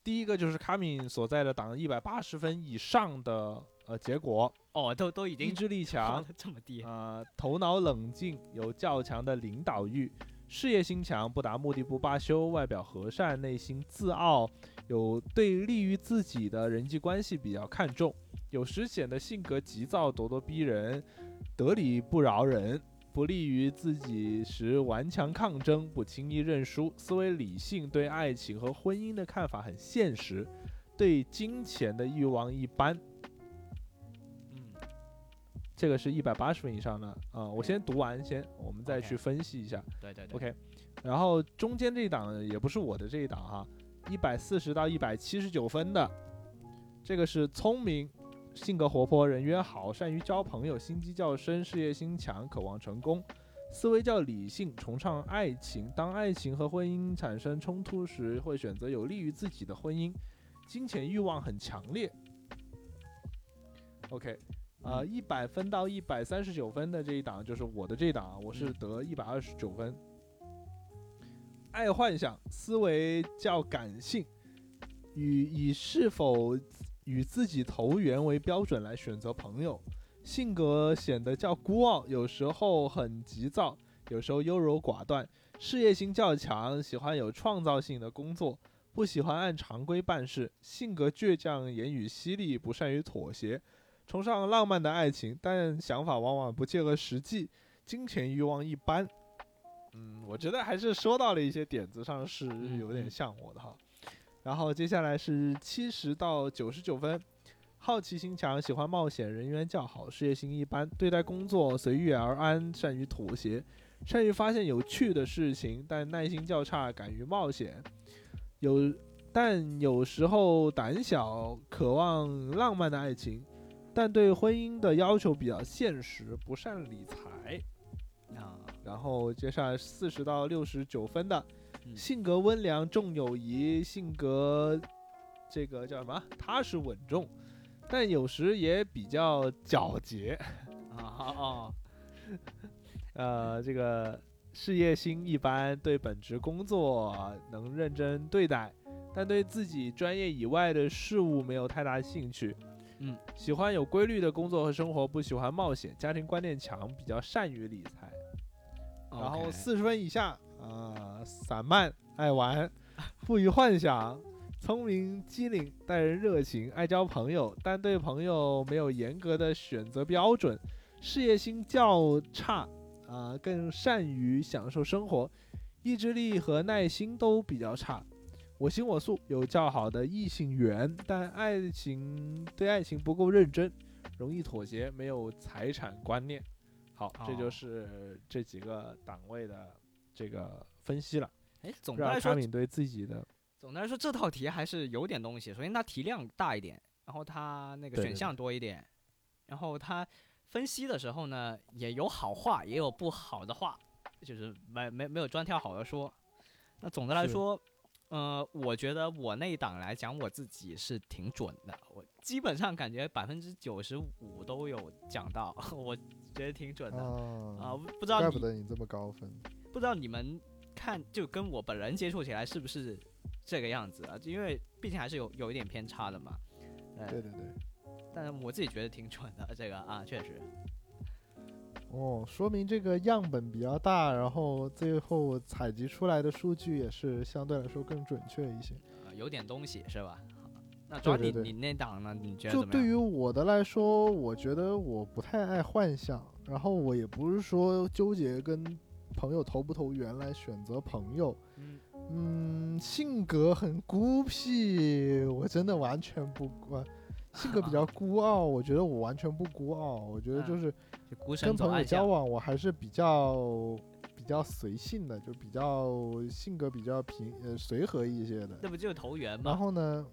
第一个就是卡敏所在的党一百八十分以上的呃结果，哦，都都已经意志力强，的这么低。呃，头脑冷静，有较强的领导欲，事业心强，不达目的不罢休，外表和善，内心自傲，有对利于自己的人际关系比较看重，有时显得性格急躁，咄咄逼人，得理不饶人。不利于自己时顽强抗争，不轻易认输，思维理性，对爱情和婚姻的看法很现实，对金钱的欲望一般，嗯，这个是一百八十分以上的啊、我先读完先，我们再去分析一下。对对对 OK，然后中间这一档也不是我的这一档哈，一百四十到一百七十九分的，这个是聪明、性格活泼、人缘好、善于交朋友、心机较深、事业心强、渴望成功、思维较理性、崇尚爱情。当爱情和婚姻产生冲突时，会选择有利于自己的婚姻。金钱欲望很强烈。OK，呃，一百分到一百三十九分的这一档就是我的这一档，我是得一百二十九分。爱幻想，思维较感性，与以是否与自己投缘为标准来选择朋友，性格显得较孤傲，有时候很急躁，有时候优柔寡断，事业心较强，喜欢有创造性的工作，不喜欢按常规办事，性格倔强，言语犀利，不善于妥协，崇尚浪漫的爱情，但想法往往不切合实际，金钱欲望一般。嗯，我觉得还是说到了一些点子上是有点嗯像我的哈。然后接下来是七十到九十九分，好奇心强，喜欢冒险，人缘较好，事业心一般，对待工作随遇而安，善于妥协，善于发现有趣的事情，但耐心较差，敢于冒险，有但有时候胆小，渴望浪漫的爱情，但对婚姻的要求比较现实，不善理财。啊，然后接下来四十到六十九分的，嗯性格温良，重友谊，性格这个叫什么？踏实稳重，但有时也比较皎洁。啊哦，呃，这个事业心一般，对本职工作能认真对待，但对自己专业以外的事物没有太大兴趣。嗯，喜欢有规律的工作和生活，不喜欢冒险，家庭观念强，比较善于理财。然后四十分以下啊、散漫，爱玩，富于幻想，聪明机灵，待人热情，爱交朋友，但对朋友没有严格的选择标准，事业心较差啊、更善于享受生活，意志力和耐心都比较差。我行我素，有较好的异性缘，但爱情对爱情不够认真，容易妥协，没有财产观念。好，这就哦是这几个档位的这个分析了。哎，总的来说，卡敏对自己的总的来说，这套题还是有点东西。首先，它题量大一点，然后它那个选项对对对多一点，然后它分析的时候呢，也有好话，也有不好的话，就是没没没有专挑好的说。那总的来说，呃，我觉得我那一档来讲，我自己是挺准的，我基本上感觉百分之九十五都有讲到，我觉得挺准的。啊、啊，不不知道怪不得你这么高分。不知道你们看就跟我本人接触起来是不是这个样子啊？因为毕竟还是有有一点偏差的嘛。呃对对对，但是我自己觉得挺准的，这个啊，确实。哦，说明这个样本比较大，然后最后采集出来的数据也是相对来说更准确一些。呃有点东西是吧？好那主要你你那档呢？你觉得就？对于我的来说，我觉得我不太爱幻想，然后我也不是说纠结跟朋友投不投缘来选择朋友。嗯嗯，性格很孤僻，我真的完全不呃，性格比较孤傲，我觉得我完全不孤傲，我觉得嗯就是跟朋友。交往，我还是比较比较随性的，就比较性格比较平呃随和一些的。这不就是投缘吗然？后呢，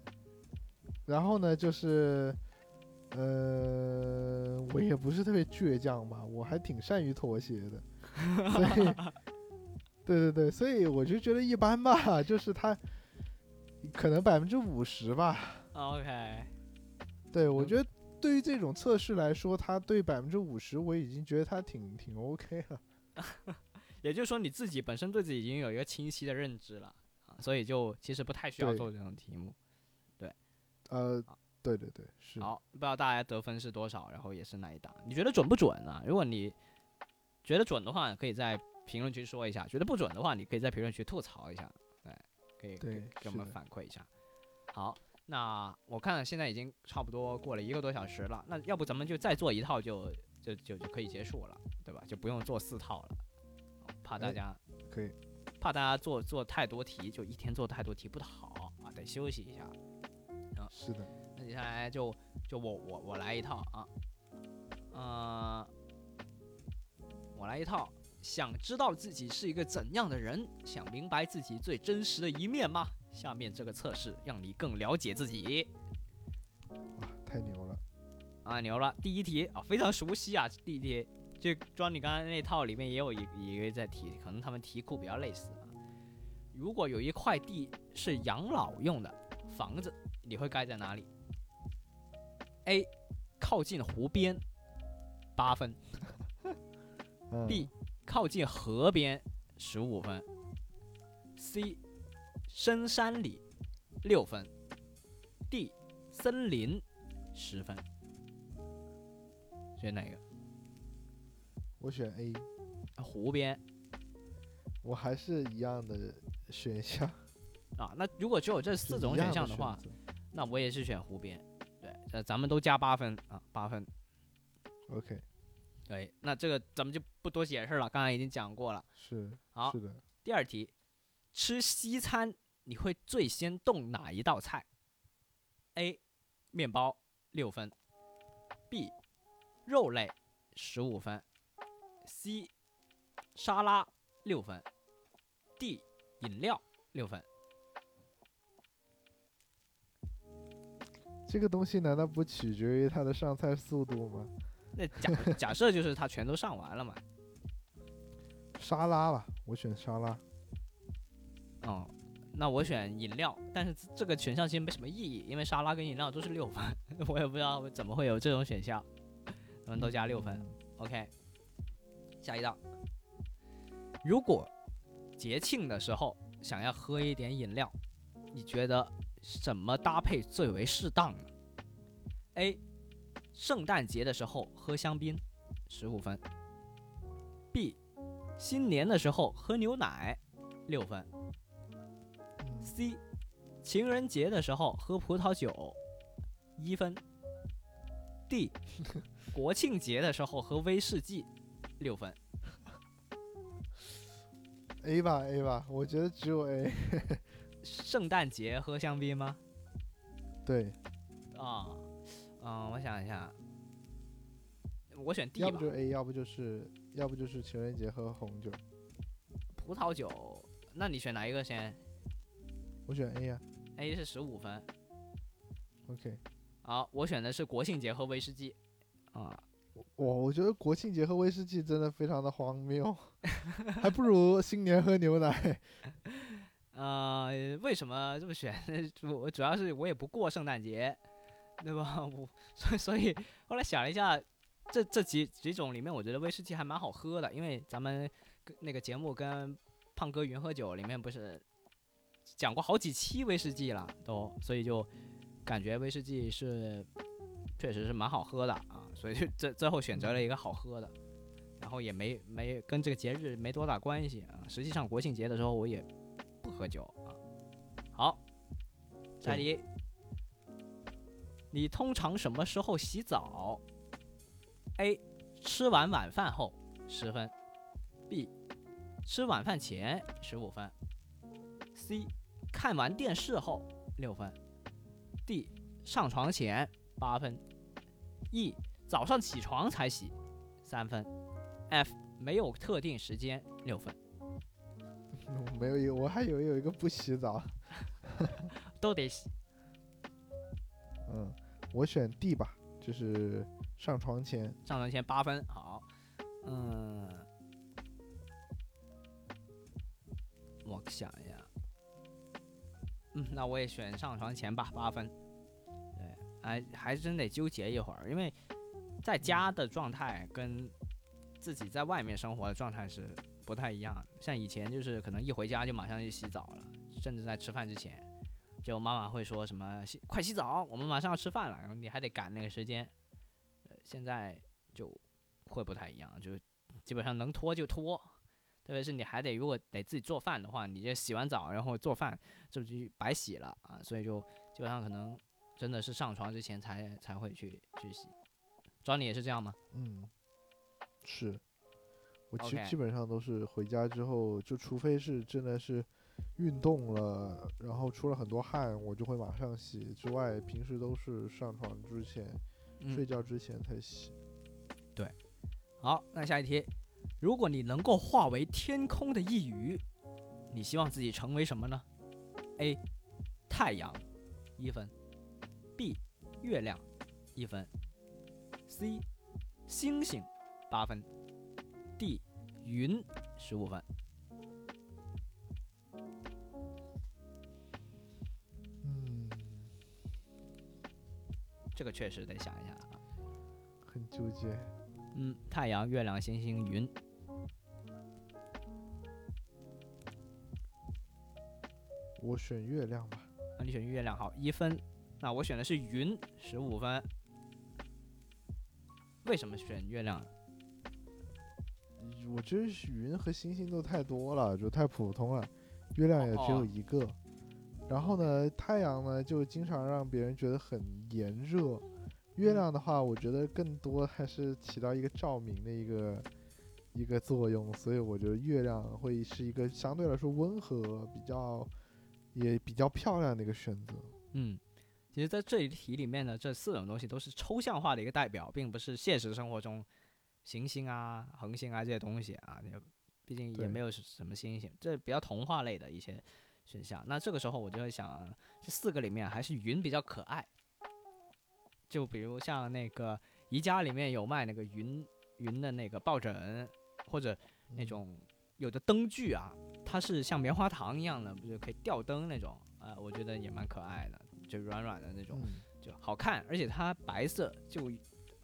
然后呢就是，呃，我也不是特别倔强吧，我还挺善于妥协的，所以，对对对，所以我就觉得一般吧，就是他可能百分之五十吧。OK，对我嗯觉得对于这种测试来说，他对百分之五十我已经觉得他挺挺 OK 了。也就是说你自己本身对自己已经有一个清晰的认知了啊，所以就其实不太需要做这种题目。呃，对对对，是。好，不知道大家得分是多少，然后也是哪一档？你觉得准不准呢？如果你觉得准的话，可以在评论区说一下；觉得不准的话，你可以在评论区吐槽一下。对，可以对给给我们反馈一下。好，那我看现在已经差不多过了一个多小时了，那要不咱们就再做一套就就就就可以结束了，对吧？就不用做四套了，怕大哎家可以，怕大家做做太多题，就一天做太多题不好啊，得休息一下。是的，那接下来就就我我我来一套啊，呃，我来一套。想知道自己是一个怎样的人，想明白自己最真实的一面吗？下面这个测试让你更了解自己哇，太牛了！啊，牛了！第一题啊，非常熟悉啊，第一题就装你刚才那套里面也有一一个在提，可能他们题库比较类似啊。如果有一块地是养老用的房子，你会盖在哪里？A. 靠近湖边，八分嗯；B. 靠近河边，十五分；C. 深山里，六分；D. 森林，十分。选哪个？我选 A，湖边我还是一样的选项。啊。那如果只有这四种选项的话，那我也是选湖边。对，呃，咱们都加八分啊，八分。，OK，对，那这个咱们就不多解释了，刚才已经讲过了。是好是，的，第二题，吃西餐你会最先动哪一道菜？A. 面包六分，B. 肉类十五分，C. 沙拉六分，D. 饮料六分。这个东西难道不取决于它的上菜速度吗？那假假设就是它全都上完了嘛？沙拉吧，我选沙拉。哦，那我选饮料，但是这个选项其实没什么意义，因为沙拉跟饮料都是六分，我也不知道怎么会有这种选项，我们都加六分。OK，下一道，如果节庆的时候想要喝一点饮料，你觉得什么搭配最为适当呢？A. 圣诞节的时候喝香槟，十五分。B. 新年的时候喝牛奶，六分。嗯 C. 情人节的时候喝葡萄酒，一分。D. 国庆节的时候喝威士忌，六分。A 吧 A 吧，我觉得只有 A。圣诞节喝香槟吗？对，啊，嗯，我想一下，我选 D 吧要不。就是 A，要不就是要不就是情人节喝红酒。葡萄酒，那你选哪一个先我选 A 呀、？A 是十五分。OK，好，我选的是国庆节喝威士忌。啊，我我觉得国庆节喝威士忌真的非常的荒谬，还不如新年喝牛奶。呃，为什么这么选？我主要是我也不过圣诞节，对吧？我所以所以后来想了一下，这这几几种里面，我觉得威士忌还蛮好喝的，因为咱们跟那个节目跟胖哥云喝酒里面不是讲过好几期威士忌了，都，所以就感觉威士忌是确实是蛮好喝的啊，所以就最最后选择了一个好喝的。然后也没没跟这个节日没多大关系啊。实际上国庆节的时候我也不喝酒啊。好，下一题，你通常什么时候洗澡？A. 吃完晚饭后十分，B. 吃晚饭前十五分，C. 看完电视后六分，D. 上床前八分，E. 早上起床才洗三分，F. 没有特定时间六分，我没有一，我还以为有一个不洗澡。都得洗。嗯，我选 D 吧，就是上床前。上床前八分，好，嗯，我想一下，嗯，那我也选上床前吧，八分。对，还还真得纠结一会儿，因为在家的状态跟自己在外面生活的状态是不太一样。像以前就是可能一回家就马上就洗澡了，甚至在吃饭之前，就妈妈会说什么洗快洗澡，我们马上要吃饭了，然后你还得赶那个时间。呃现在就会不太一样，就基本上能拖就拖，特别是你还得如果得自己做饭的话，你这洗完澡然后做饭，这不就白洗了啊？所以就基本上可能真的是上床之前才才会去去洗。庄你也是这样吗？嗯，是。我其 OK 基本上都是回家之后，就除非是真的是运动了，然后出了很多汗，我就会马上洗。之外，平时都是上床之前、睡嗯，觉之前才洗。对好，那下一题，如果你能够化为天空的一隅，你希望自己成为什么呢？A. 太阳，一分；B. 月亮，一分；C. 星星，八分；D. 云，十五分。嗯，这个确实得想一下啊。很纠结。嗯，太阳、月亮、星星、云。我选月亮吧。那你选月亮好一分，那我选的是云，十五分。为什么选月亮呢？我觉得云和星星都太多了，就太普通了。月亮也只有哦一个。然后呢，太阳呢就经常让别人觉得很炎热。月嗯亮的话，我觉得更多还是起到一个照明的一个一个作用，所以我觉得月亮会是一个相对来说温和、比较也比较漂亮的一个选择。嗯，其实在这一题里面呢，这四种东西都是抽象化的一个代表，并不是现实生活中行星啊、恒星啊这些东西啊，也毕竟也没有是什么星星，这比较童话类的一些选项。那这个时候我就会想，这四个里面还是云比较可爱。就比如像那个宜家里面有卖那个云云的那个抱枕，或者那种有的灯具啊，它是像棉花糖一样的，不就可以吊灯那种，呃，我觉得也蛮可爱的，就软软的那种，嗯，就好看，而且它白色就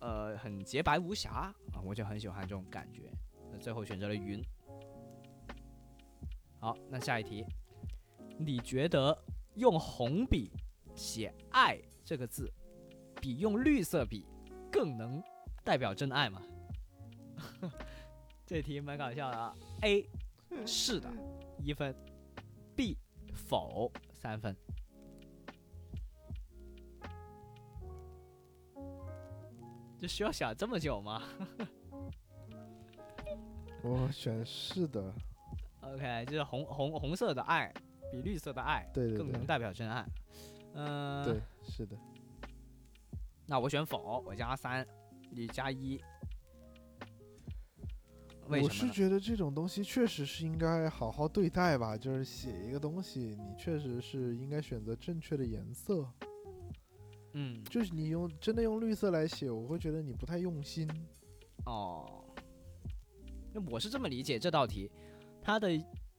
呃很洁白无瑕啊，我就很喜欢这种感觉。那最后选择了云。好，那下一题，你觉得用红笔写“爱”这个字，比用绿色笔更能代表真爱吗？这题蛮搞笑的啊。A 是的，一分；B 否，三分。这需要想这么久吗 我选是的，？OK，就是红红红色的爱比绿色的爱对更能代表真爱。嗯、对，是的。那我选否，我加三，你加一。我是？觉得这种东西确实是应该好好对待吧，就是写一个东西，你确实是应该选择正确的颜色。嗯，就是你用真的用绿色来写，我会觉得你不太用心。哦，那我是这么理解这道题，它的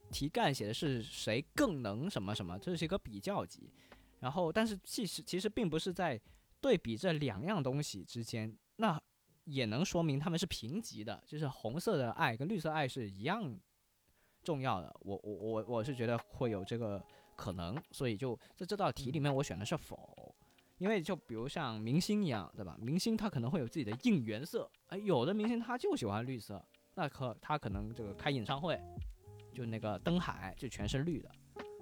题干写的是谁更能什么什么，这是一个比较级。然后，但是其实其实并不是在对比这两样东西之间，那也能说明他们是平级的，就是红色的爱跟绿色爱是一样重要的。我我我我是觉得会有这个可能，所以就在这道题里面我选的是否。因为就比如像明星一样，对吧？明星他可能会有自己的应援色，哎，有的明星他就喜欢绿色，那可他可能这个开演唱会，就那个灯海就全是绿的，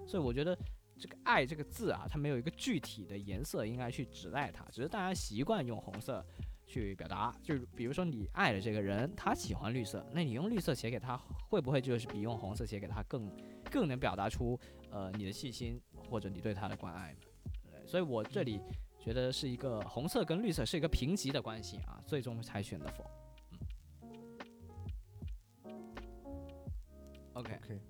所以我觉得这个“爱”这个字啊，它没有一个具体的颜色应该去指代它，只是大家习惯用红色去表达。就比如说你爱的这个人，他喜欢绿色，那你用绿色写给他，会不会就是比用红色写给他更更能表达出呃你的细心或者你对他的关爱呢？对所以我这里觉得是一个红色跟绿色是一个平级的关系啊，最终才选的否。嗯，OK，OK，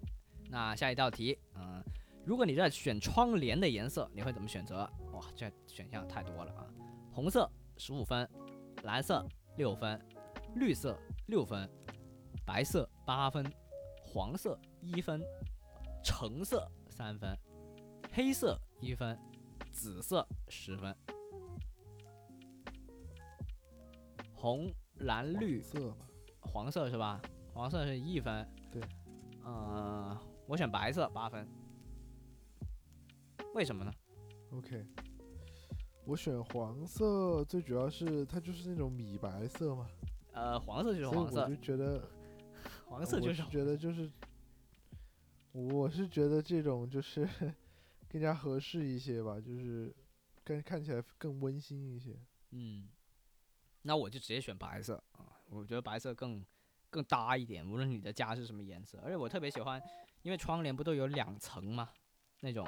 那下一道题，嗯，如果你在选窗帘的颜色，你会怎么选择？哇，这选项太多了啊！红色十五分，蓝色六分，绿色六分，白色八分，黄色一分，橙色三分，黑色一分，紫色十分。红、蓝、绿、色吧。黄色是吧？黄色是一分。对。呃，我选白色八分。为什么呢？OK，我选黄色，最主要是它就是那种米白色嘛，呃，黄色就是黄色我就，觉得 黄色就是我是觉得就是，我是觉得这种就是更加合适一些吧，就是更看起来更温馨一些。嗯，那我就直接选白色啊，我觉得白色更更搭一点，无论你的家是什么颜色。而且我特别喜欢，因为窗帘不都有两层嘛，那种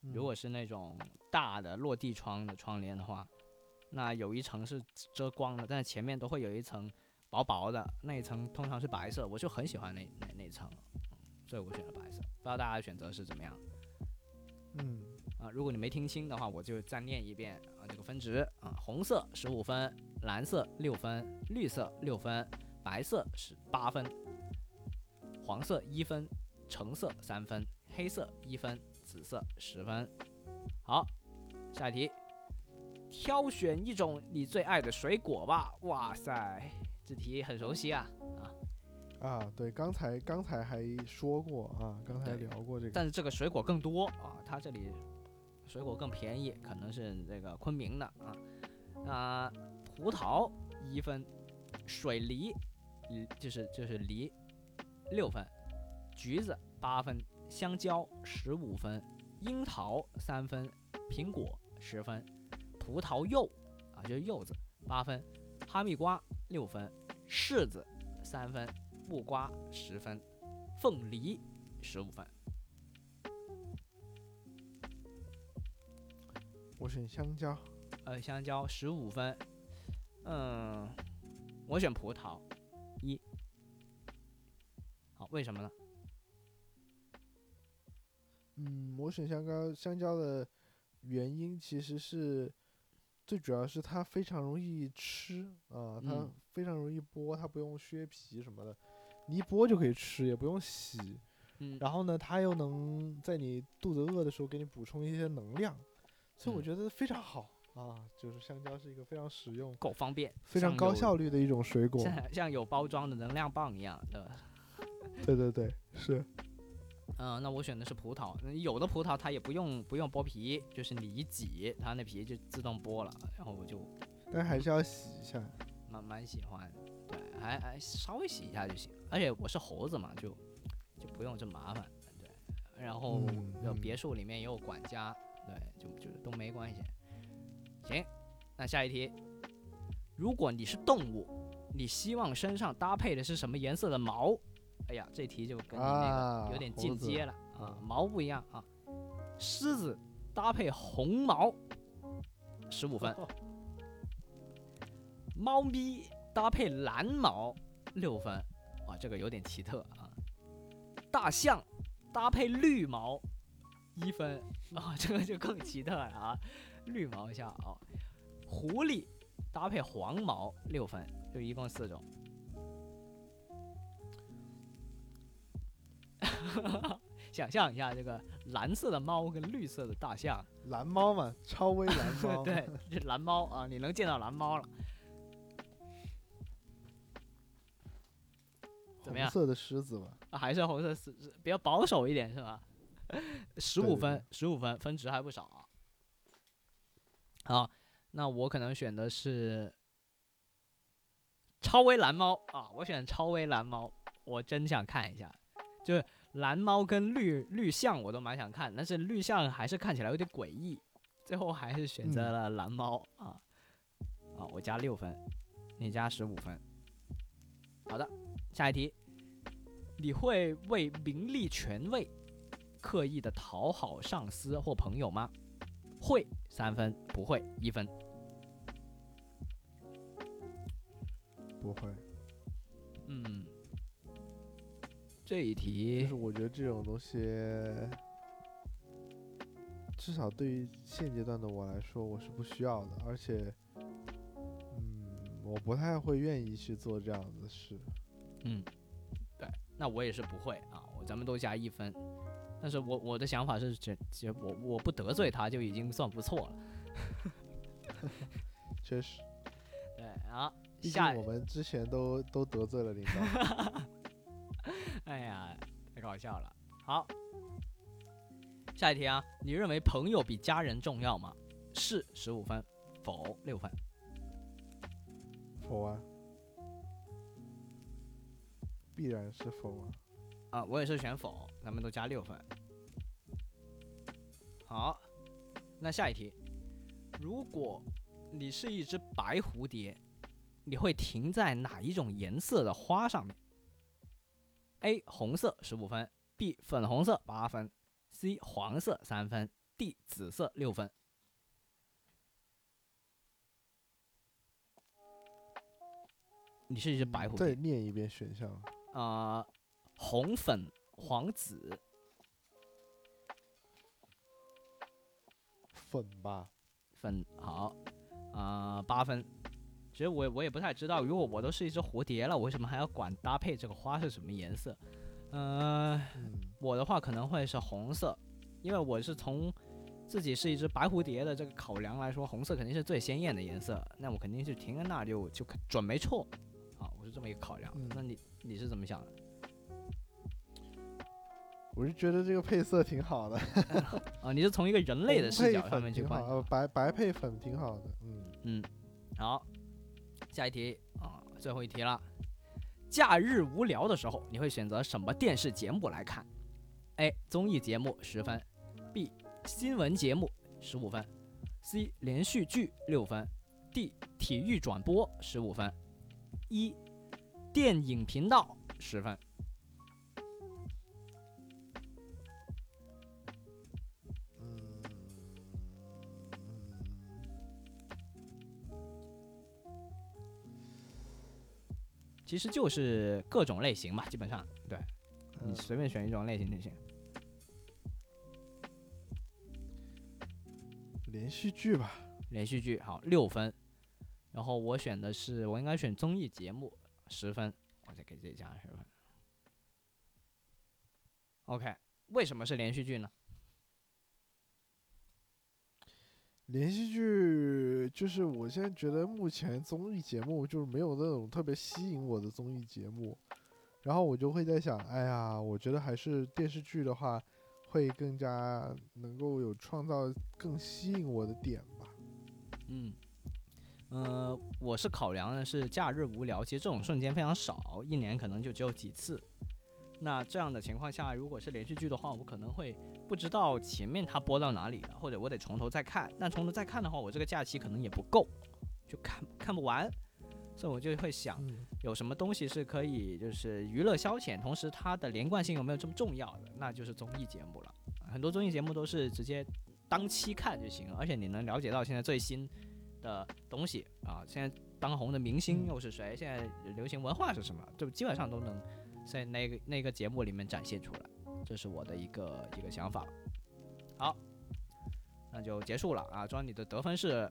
如果是那种大的落地窗的窗帘的话，那有一层是遮光的，但是前面都会有一层薄薄的，那一层通常是白色，我就很喜欢那那那层，所以我选了白色。不知道大家的选择是怎么样？嗯，啊，如果你没听清的话，我就再念一遍啊，这个分值啊，红色十五分，蓝色六分，绿色六分，白色是八分，黄色一分，橙色三分，黑色一分，紫色十分。好，下一题，挑选一种你最爱的水果吧。哇塞，这题很熟悉啊啊！啊，对，刚才刚才还说过啊，刚才聊过这个，但是这个水果更多啊，它这里水果更便宜，可能是这个昆明的啊。啊、葡萄一分，水梨，嗯，就是就是梨六分，橘子八分，香蕉十五分，樱桃三分，苹果十分，葡萄柚啊就是柚子八分，哈密瓜六分，柿子三分，木瓜十分，凤梨十五分。我选香蕉，呃，香蕉十五分，嗯，我选葡萄一。好，为什么呢？嗯，我选香蕉，香蕉的原因其实是最主要是它非常容易吃啊，它嗯非常容易剥，它不用削皮什么的，你一剥就可以吃，也不用洗。嗯，然后呢，它又能在你肚子饿的时候给你补充一些能量，所以我嗯觉得非常好啊。就是香蕉是一个非常实用、够方便，非常高效率的一种水果。像像有包装的能量棒一样，对吧？对对对，是。嗯，那我选的是葡萄。嗯有的葡萄它也不用不用剥皮，就是你一挤，它那皮就自动剥了，然后我就但还是要洗一下。蛮蛮喜欢，对，还还稍微洗一下就行。而且我是猴子嘛，就就不用这么麻烦，对。然后嗯有嗯别墅里面也有管家，对，就就都没关系。行，那下一题，如果你是动物，你希望身上搭配的是什么颜色的毛？哎呀，这题就跟你那啊个有点进阶了啊，嗯毛不一样啊。狮子搭配红毛，十五分。猫咪搭配蓝毛，六分。哇，这个有点奇特啊。大象搭配绿毛，一分。啊、这个就更奇特了啊，绿毛象啊。狐狸搭配黄毛，六分，就一共四种。想象一下，这个蓝色的猫跟绿色的大象，蓝猫嘛，超威蓝猫。对，这蓝猫啊，你能见到蓝猫了。怎么样红色的狮子嘛，啊，还是红色狮子比较保守一点是吧？十五分，十五分，分值还不少啊。好，那我可能选的是超威蓝猫啊，我选超威蓝猫，我真想看一下，就是蓝猫跟绿绿象我都蛮想看，但是绿象还是看起来有点诡异，最后还是选择嗯了蓝猫啊。啊，我加六分，你加十五分。好的，下一题，你会为名利权位刻意的讨好上司或朋友吗？会三分，不会一分。不会。嗯，这一题就是我觉得这种东西，至少对于现阶段的我来说，我是不需要的，而且，嗯，我不太会愿意去做这样的事。嗯，对，那我也是不会啊，我咱们都加一分。但是我我的想法是，这这我我不得罪他就已经算不错了。确实，对啊，下我们之前都都得罪了领导。哎呀，太搞笑了。好，下一题啊，你认为朋友比家人重要吗？是十五分，否六分。否啊？必然是否啊？啊，我也是选否，咱们都加六分。好，那下一题，如果你是一只白蝴蝶，你会停在哪一种颜色的花上面？：A 红色十五分，B 粉红色八分，C 黄色三分，D 紫色六分。你是一只白蝴蝶，再念一遍选项。呃，红、粉、黄、紫，粉吧，粉好，啊、八分。其实我我也不太知道，如果我都是一只蝴蝶了，我为什么还要管搭配这个花是什么颜色？嗯、嗯，我的话可能会是红色，因为我是从自己是一只白蝴蝶的这个考量来说，红色肯定是最鲜艳的颜色，那我肯定是停在那就就准没错，是这么一个考量。嗯那你你是怎么想的？我是觉得这个配色挺好的，啊，你是从一个人类的红配视角上粉面去观挺好，呃，白白配粉挺好的，嗯，嗯，好，下一题啊，最后一题了。假日无聊的时候，你会选择什么电视节目来看？A. 综艺节目十分，B. 新闻节目十五分，C. 连续剧六分，D. 体育转播十五分，一电影频道十分。其实就是各种类型吧，基本上对。你嗯随便选一种类型就行。连续剧吧，连续剧好六分，然后我选的是我应该选综艺节目十分，我再给自己加十分。OK，为什么是连续剧呢？连续剧就是我现在觉得目前综艺节目就是没有那种特别吸引我的综艺节目，然后我就会在想，哎呀，我觉得还是电视剧的话，会更加能够有创造更吸引我的点吧。嗯，呃，我是考量的是假日无聊，其实这种瞬间非常少，一年可能就只有几次。那这样的情况下，如果是连续剧的话，我可能会不知道前面它播到哪里了，或者我得从头再看。那从头再看的话，我这个假期可能也不够，就看看不完，所以我就会想，嗯，有什么东西是可以就是娱乐消遣，同时它的连贯性有没有这么重要的？那就是综艺节目了。很多综艺节目都是直接当期看就行了，而且你能了解到现在最新的东西啊，现在当红的明星又是谁，现在流行文化是什么，就基本上都能在那个那个节目里面展现出来。这是我的一个一个想法。好，那就结束了啊。庄你的得分是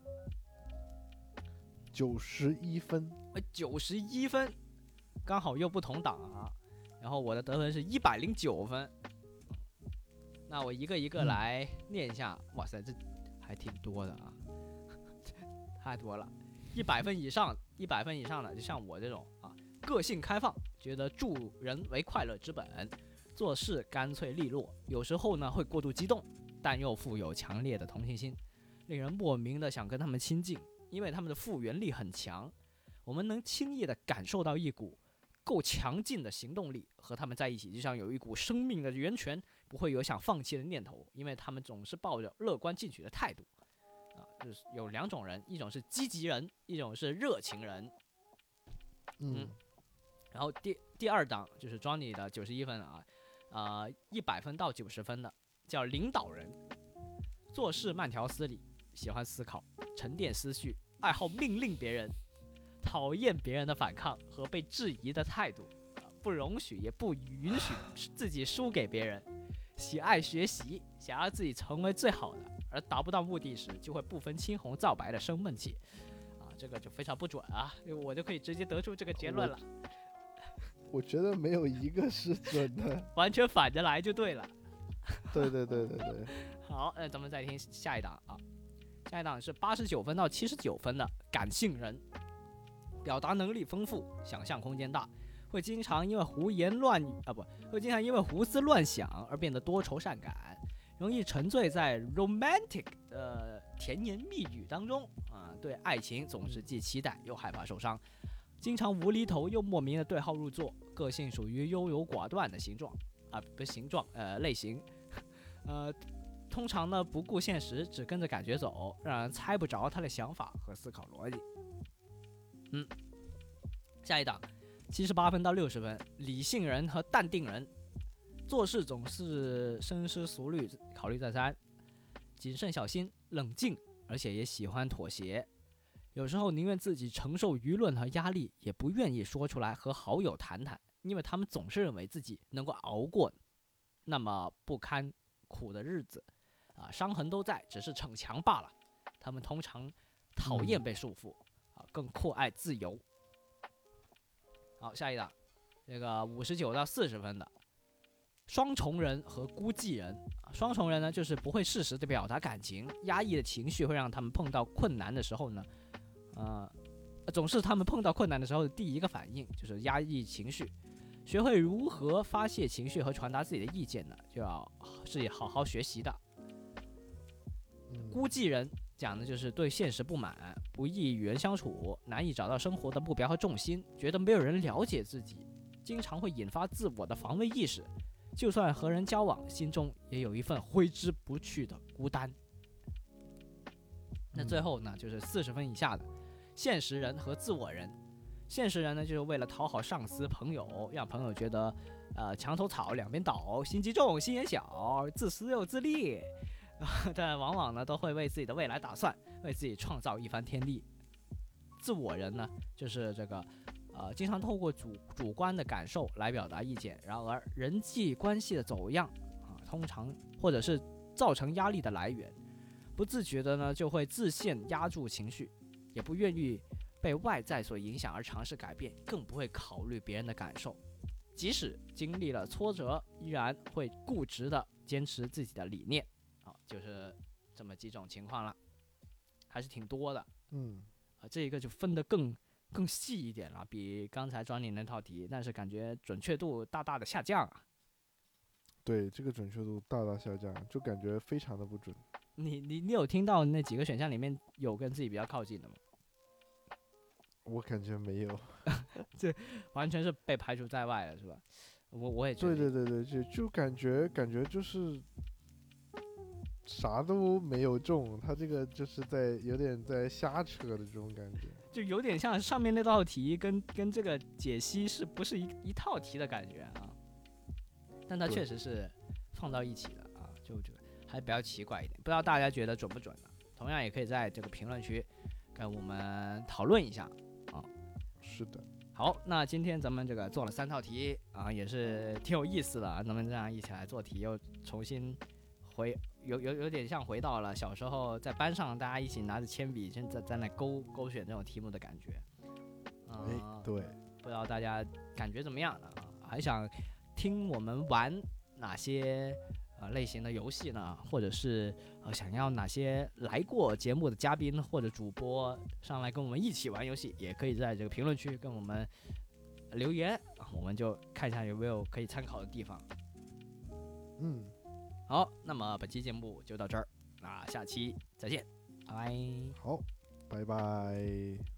九十一分，呃九十一分，刚好又不同档啊。然后我的得分是一百零九分。那我一个一个嗯来念一下，哇塞，这还挺多的啊，太多了。一百分以上，一百分以上的，就像我这种啊，个性开放，觉得助人为快乐之本，做事干脆利落，有时候呢会过度激动，但又富有强烈的同情心，令人莫名的想跟他们亲近，因为他们的复原力很强，我们能轻易的感受到一股够强劲的行动力，和他们在一起就像有一股生命的源泉，不会有想放弃的念头，因为他们总是抱着乐观进取的态度。啊，就是有两种人，一种是积极人，一种是热情人。嗯，然后第第二档就是 Johnny 的九十一分啊，啊，一百分到九十分的叫领导人，做事慢条斯理，喜欢思考，沉淀思绪，爱好命令别人，讨厌别人的反抗和被质疑的态度，啊不容许也不允许 自己输给别人，喜爱学习，想要自己成为最好的，而达不到目的时就会不分青红皂白的生闷气。啊，这个就非常不准啊！我就可以直接得出这个结论了。我觉得没有一个是准的。完全反着来就对了。对对对对对，好，那咱们再听下一档啊，下一档是八十九分到七十九分的感性人，表达能力丰富，想象空间大，会经常因为胡言乱语啊不，会经常因为胡思乱想而变得多愁善感，容易沉醉在 romantic 的甜言蜜语当中啊，对爱情总是既期待又害怕受伤。经常无厘头又莫名的对号入座，个性属于优柔寡断的形状啊，不是形状，呃，类型，呃，通常呢不顾现实，只跟着感觉走，让人猜不着他的想法和思考逻辑。嗯，下一档，七十八分到六十分，理性人和淡定人，做事总是深思熟虑，考虑再三，谨慎小心，冷静，而且也喜欢妥协。有时候宁愿自己承受舆论和压力，也不愿意说出来和好友谈谈，因为他们总是认为自己能够熬过那么不堪苦的日子，啊，伤痕都在，只是逞强罢了。他们通常讨厌被束缚，啊，更酷爱自由。好，下一档，这个五十九到四十分的双重人和孤寂人。啊双重人呢，就是不会适时的表达感情，压抑的情绪会让他们碰到困难的时候呢，呃，总是他们碰到困难的时候的第一个反应就是压抑情绪。学会如何发泄情绪和传达自己的意见呢，就要是好好学习的。嗯孤寂人讲的就是对现实不满，不易与人相处，难以找到生活的目标和重心，觉得没有人了解自己，经常会引发自我的防卫意识。就算和人交往，心中也有一份挥之不去的孤单。那最后呢，就是四十分以下的现实人和自我人。现实人呢，就是为了讨好上司、朋友，让朋友觉得，呃，墙头草两边倒，心机重，心眼小，自私又自利。但往往呢，都会为自己的未来打算，为自己创造一番天地。自我人呢，就是这个，呃，经常透过主主观的感受来表达意见，然而人际关系的走样啊，通常或者是造成压力的来源，不自觉的呢，就会自限压住情绪，也不愿意被外在所影响而尝试改变，更不会考虑别人的感受。即使经历了挫折，依然会固执的坚持自己的理念。好，就是这么几种情况了，还是挺多的嗯，啊。这一个就分得更更细一点了，比刚才庄你那套题，但是感觉准确度大大的下降啊。对，这个准确度大大下降，就感觉非常的不准。你你你有听到那几个选项里面有跟自己比较靠近的吗？我感觉没有。这完全是被排除在外了，是吧？我我也觉对对对对，就就感觉感觉就是啥都没有中，他这个就是在有点在瞎扯的这种感觉。就有点像上面那道题跟跟这个解析是不是一一套题的感觉啊？但它确实是放到一起的啊，就就还比较奇怪一点，不知道大家觉得准不准呢？同样也可以在这个评论区跟我们讨论一下啊。是的，好，那今天咱们这个做了三套题啊，也是挺有意思的啊。咱们这样一起来做题，又重新回有有有点像回到了小时候在班上大家一起拿着铅笔，在在在那勾勾选这种题目的感觉。啊、哎，对，不知道大家感觉怎么样呢？啊，还想听我们玩哪些呃类型的游戏呢？或者是呃想要哪些来过节目的嘉宾或者主播上来跟我们一起玩游戏，也可以在这个评论区跟我们留言，啊我们就看一下有没有可以参考的地方。嗯，好，那么本期节目就到这儿，那下期再见，拜拜。好，拜拜。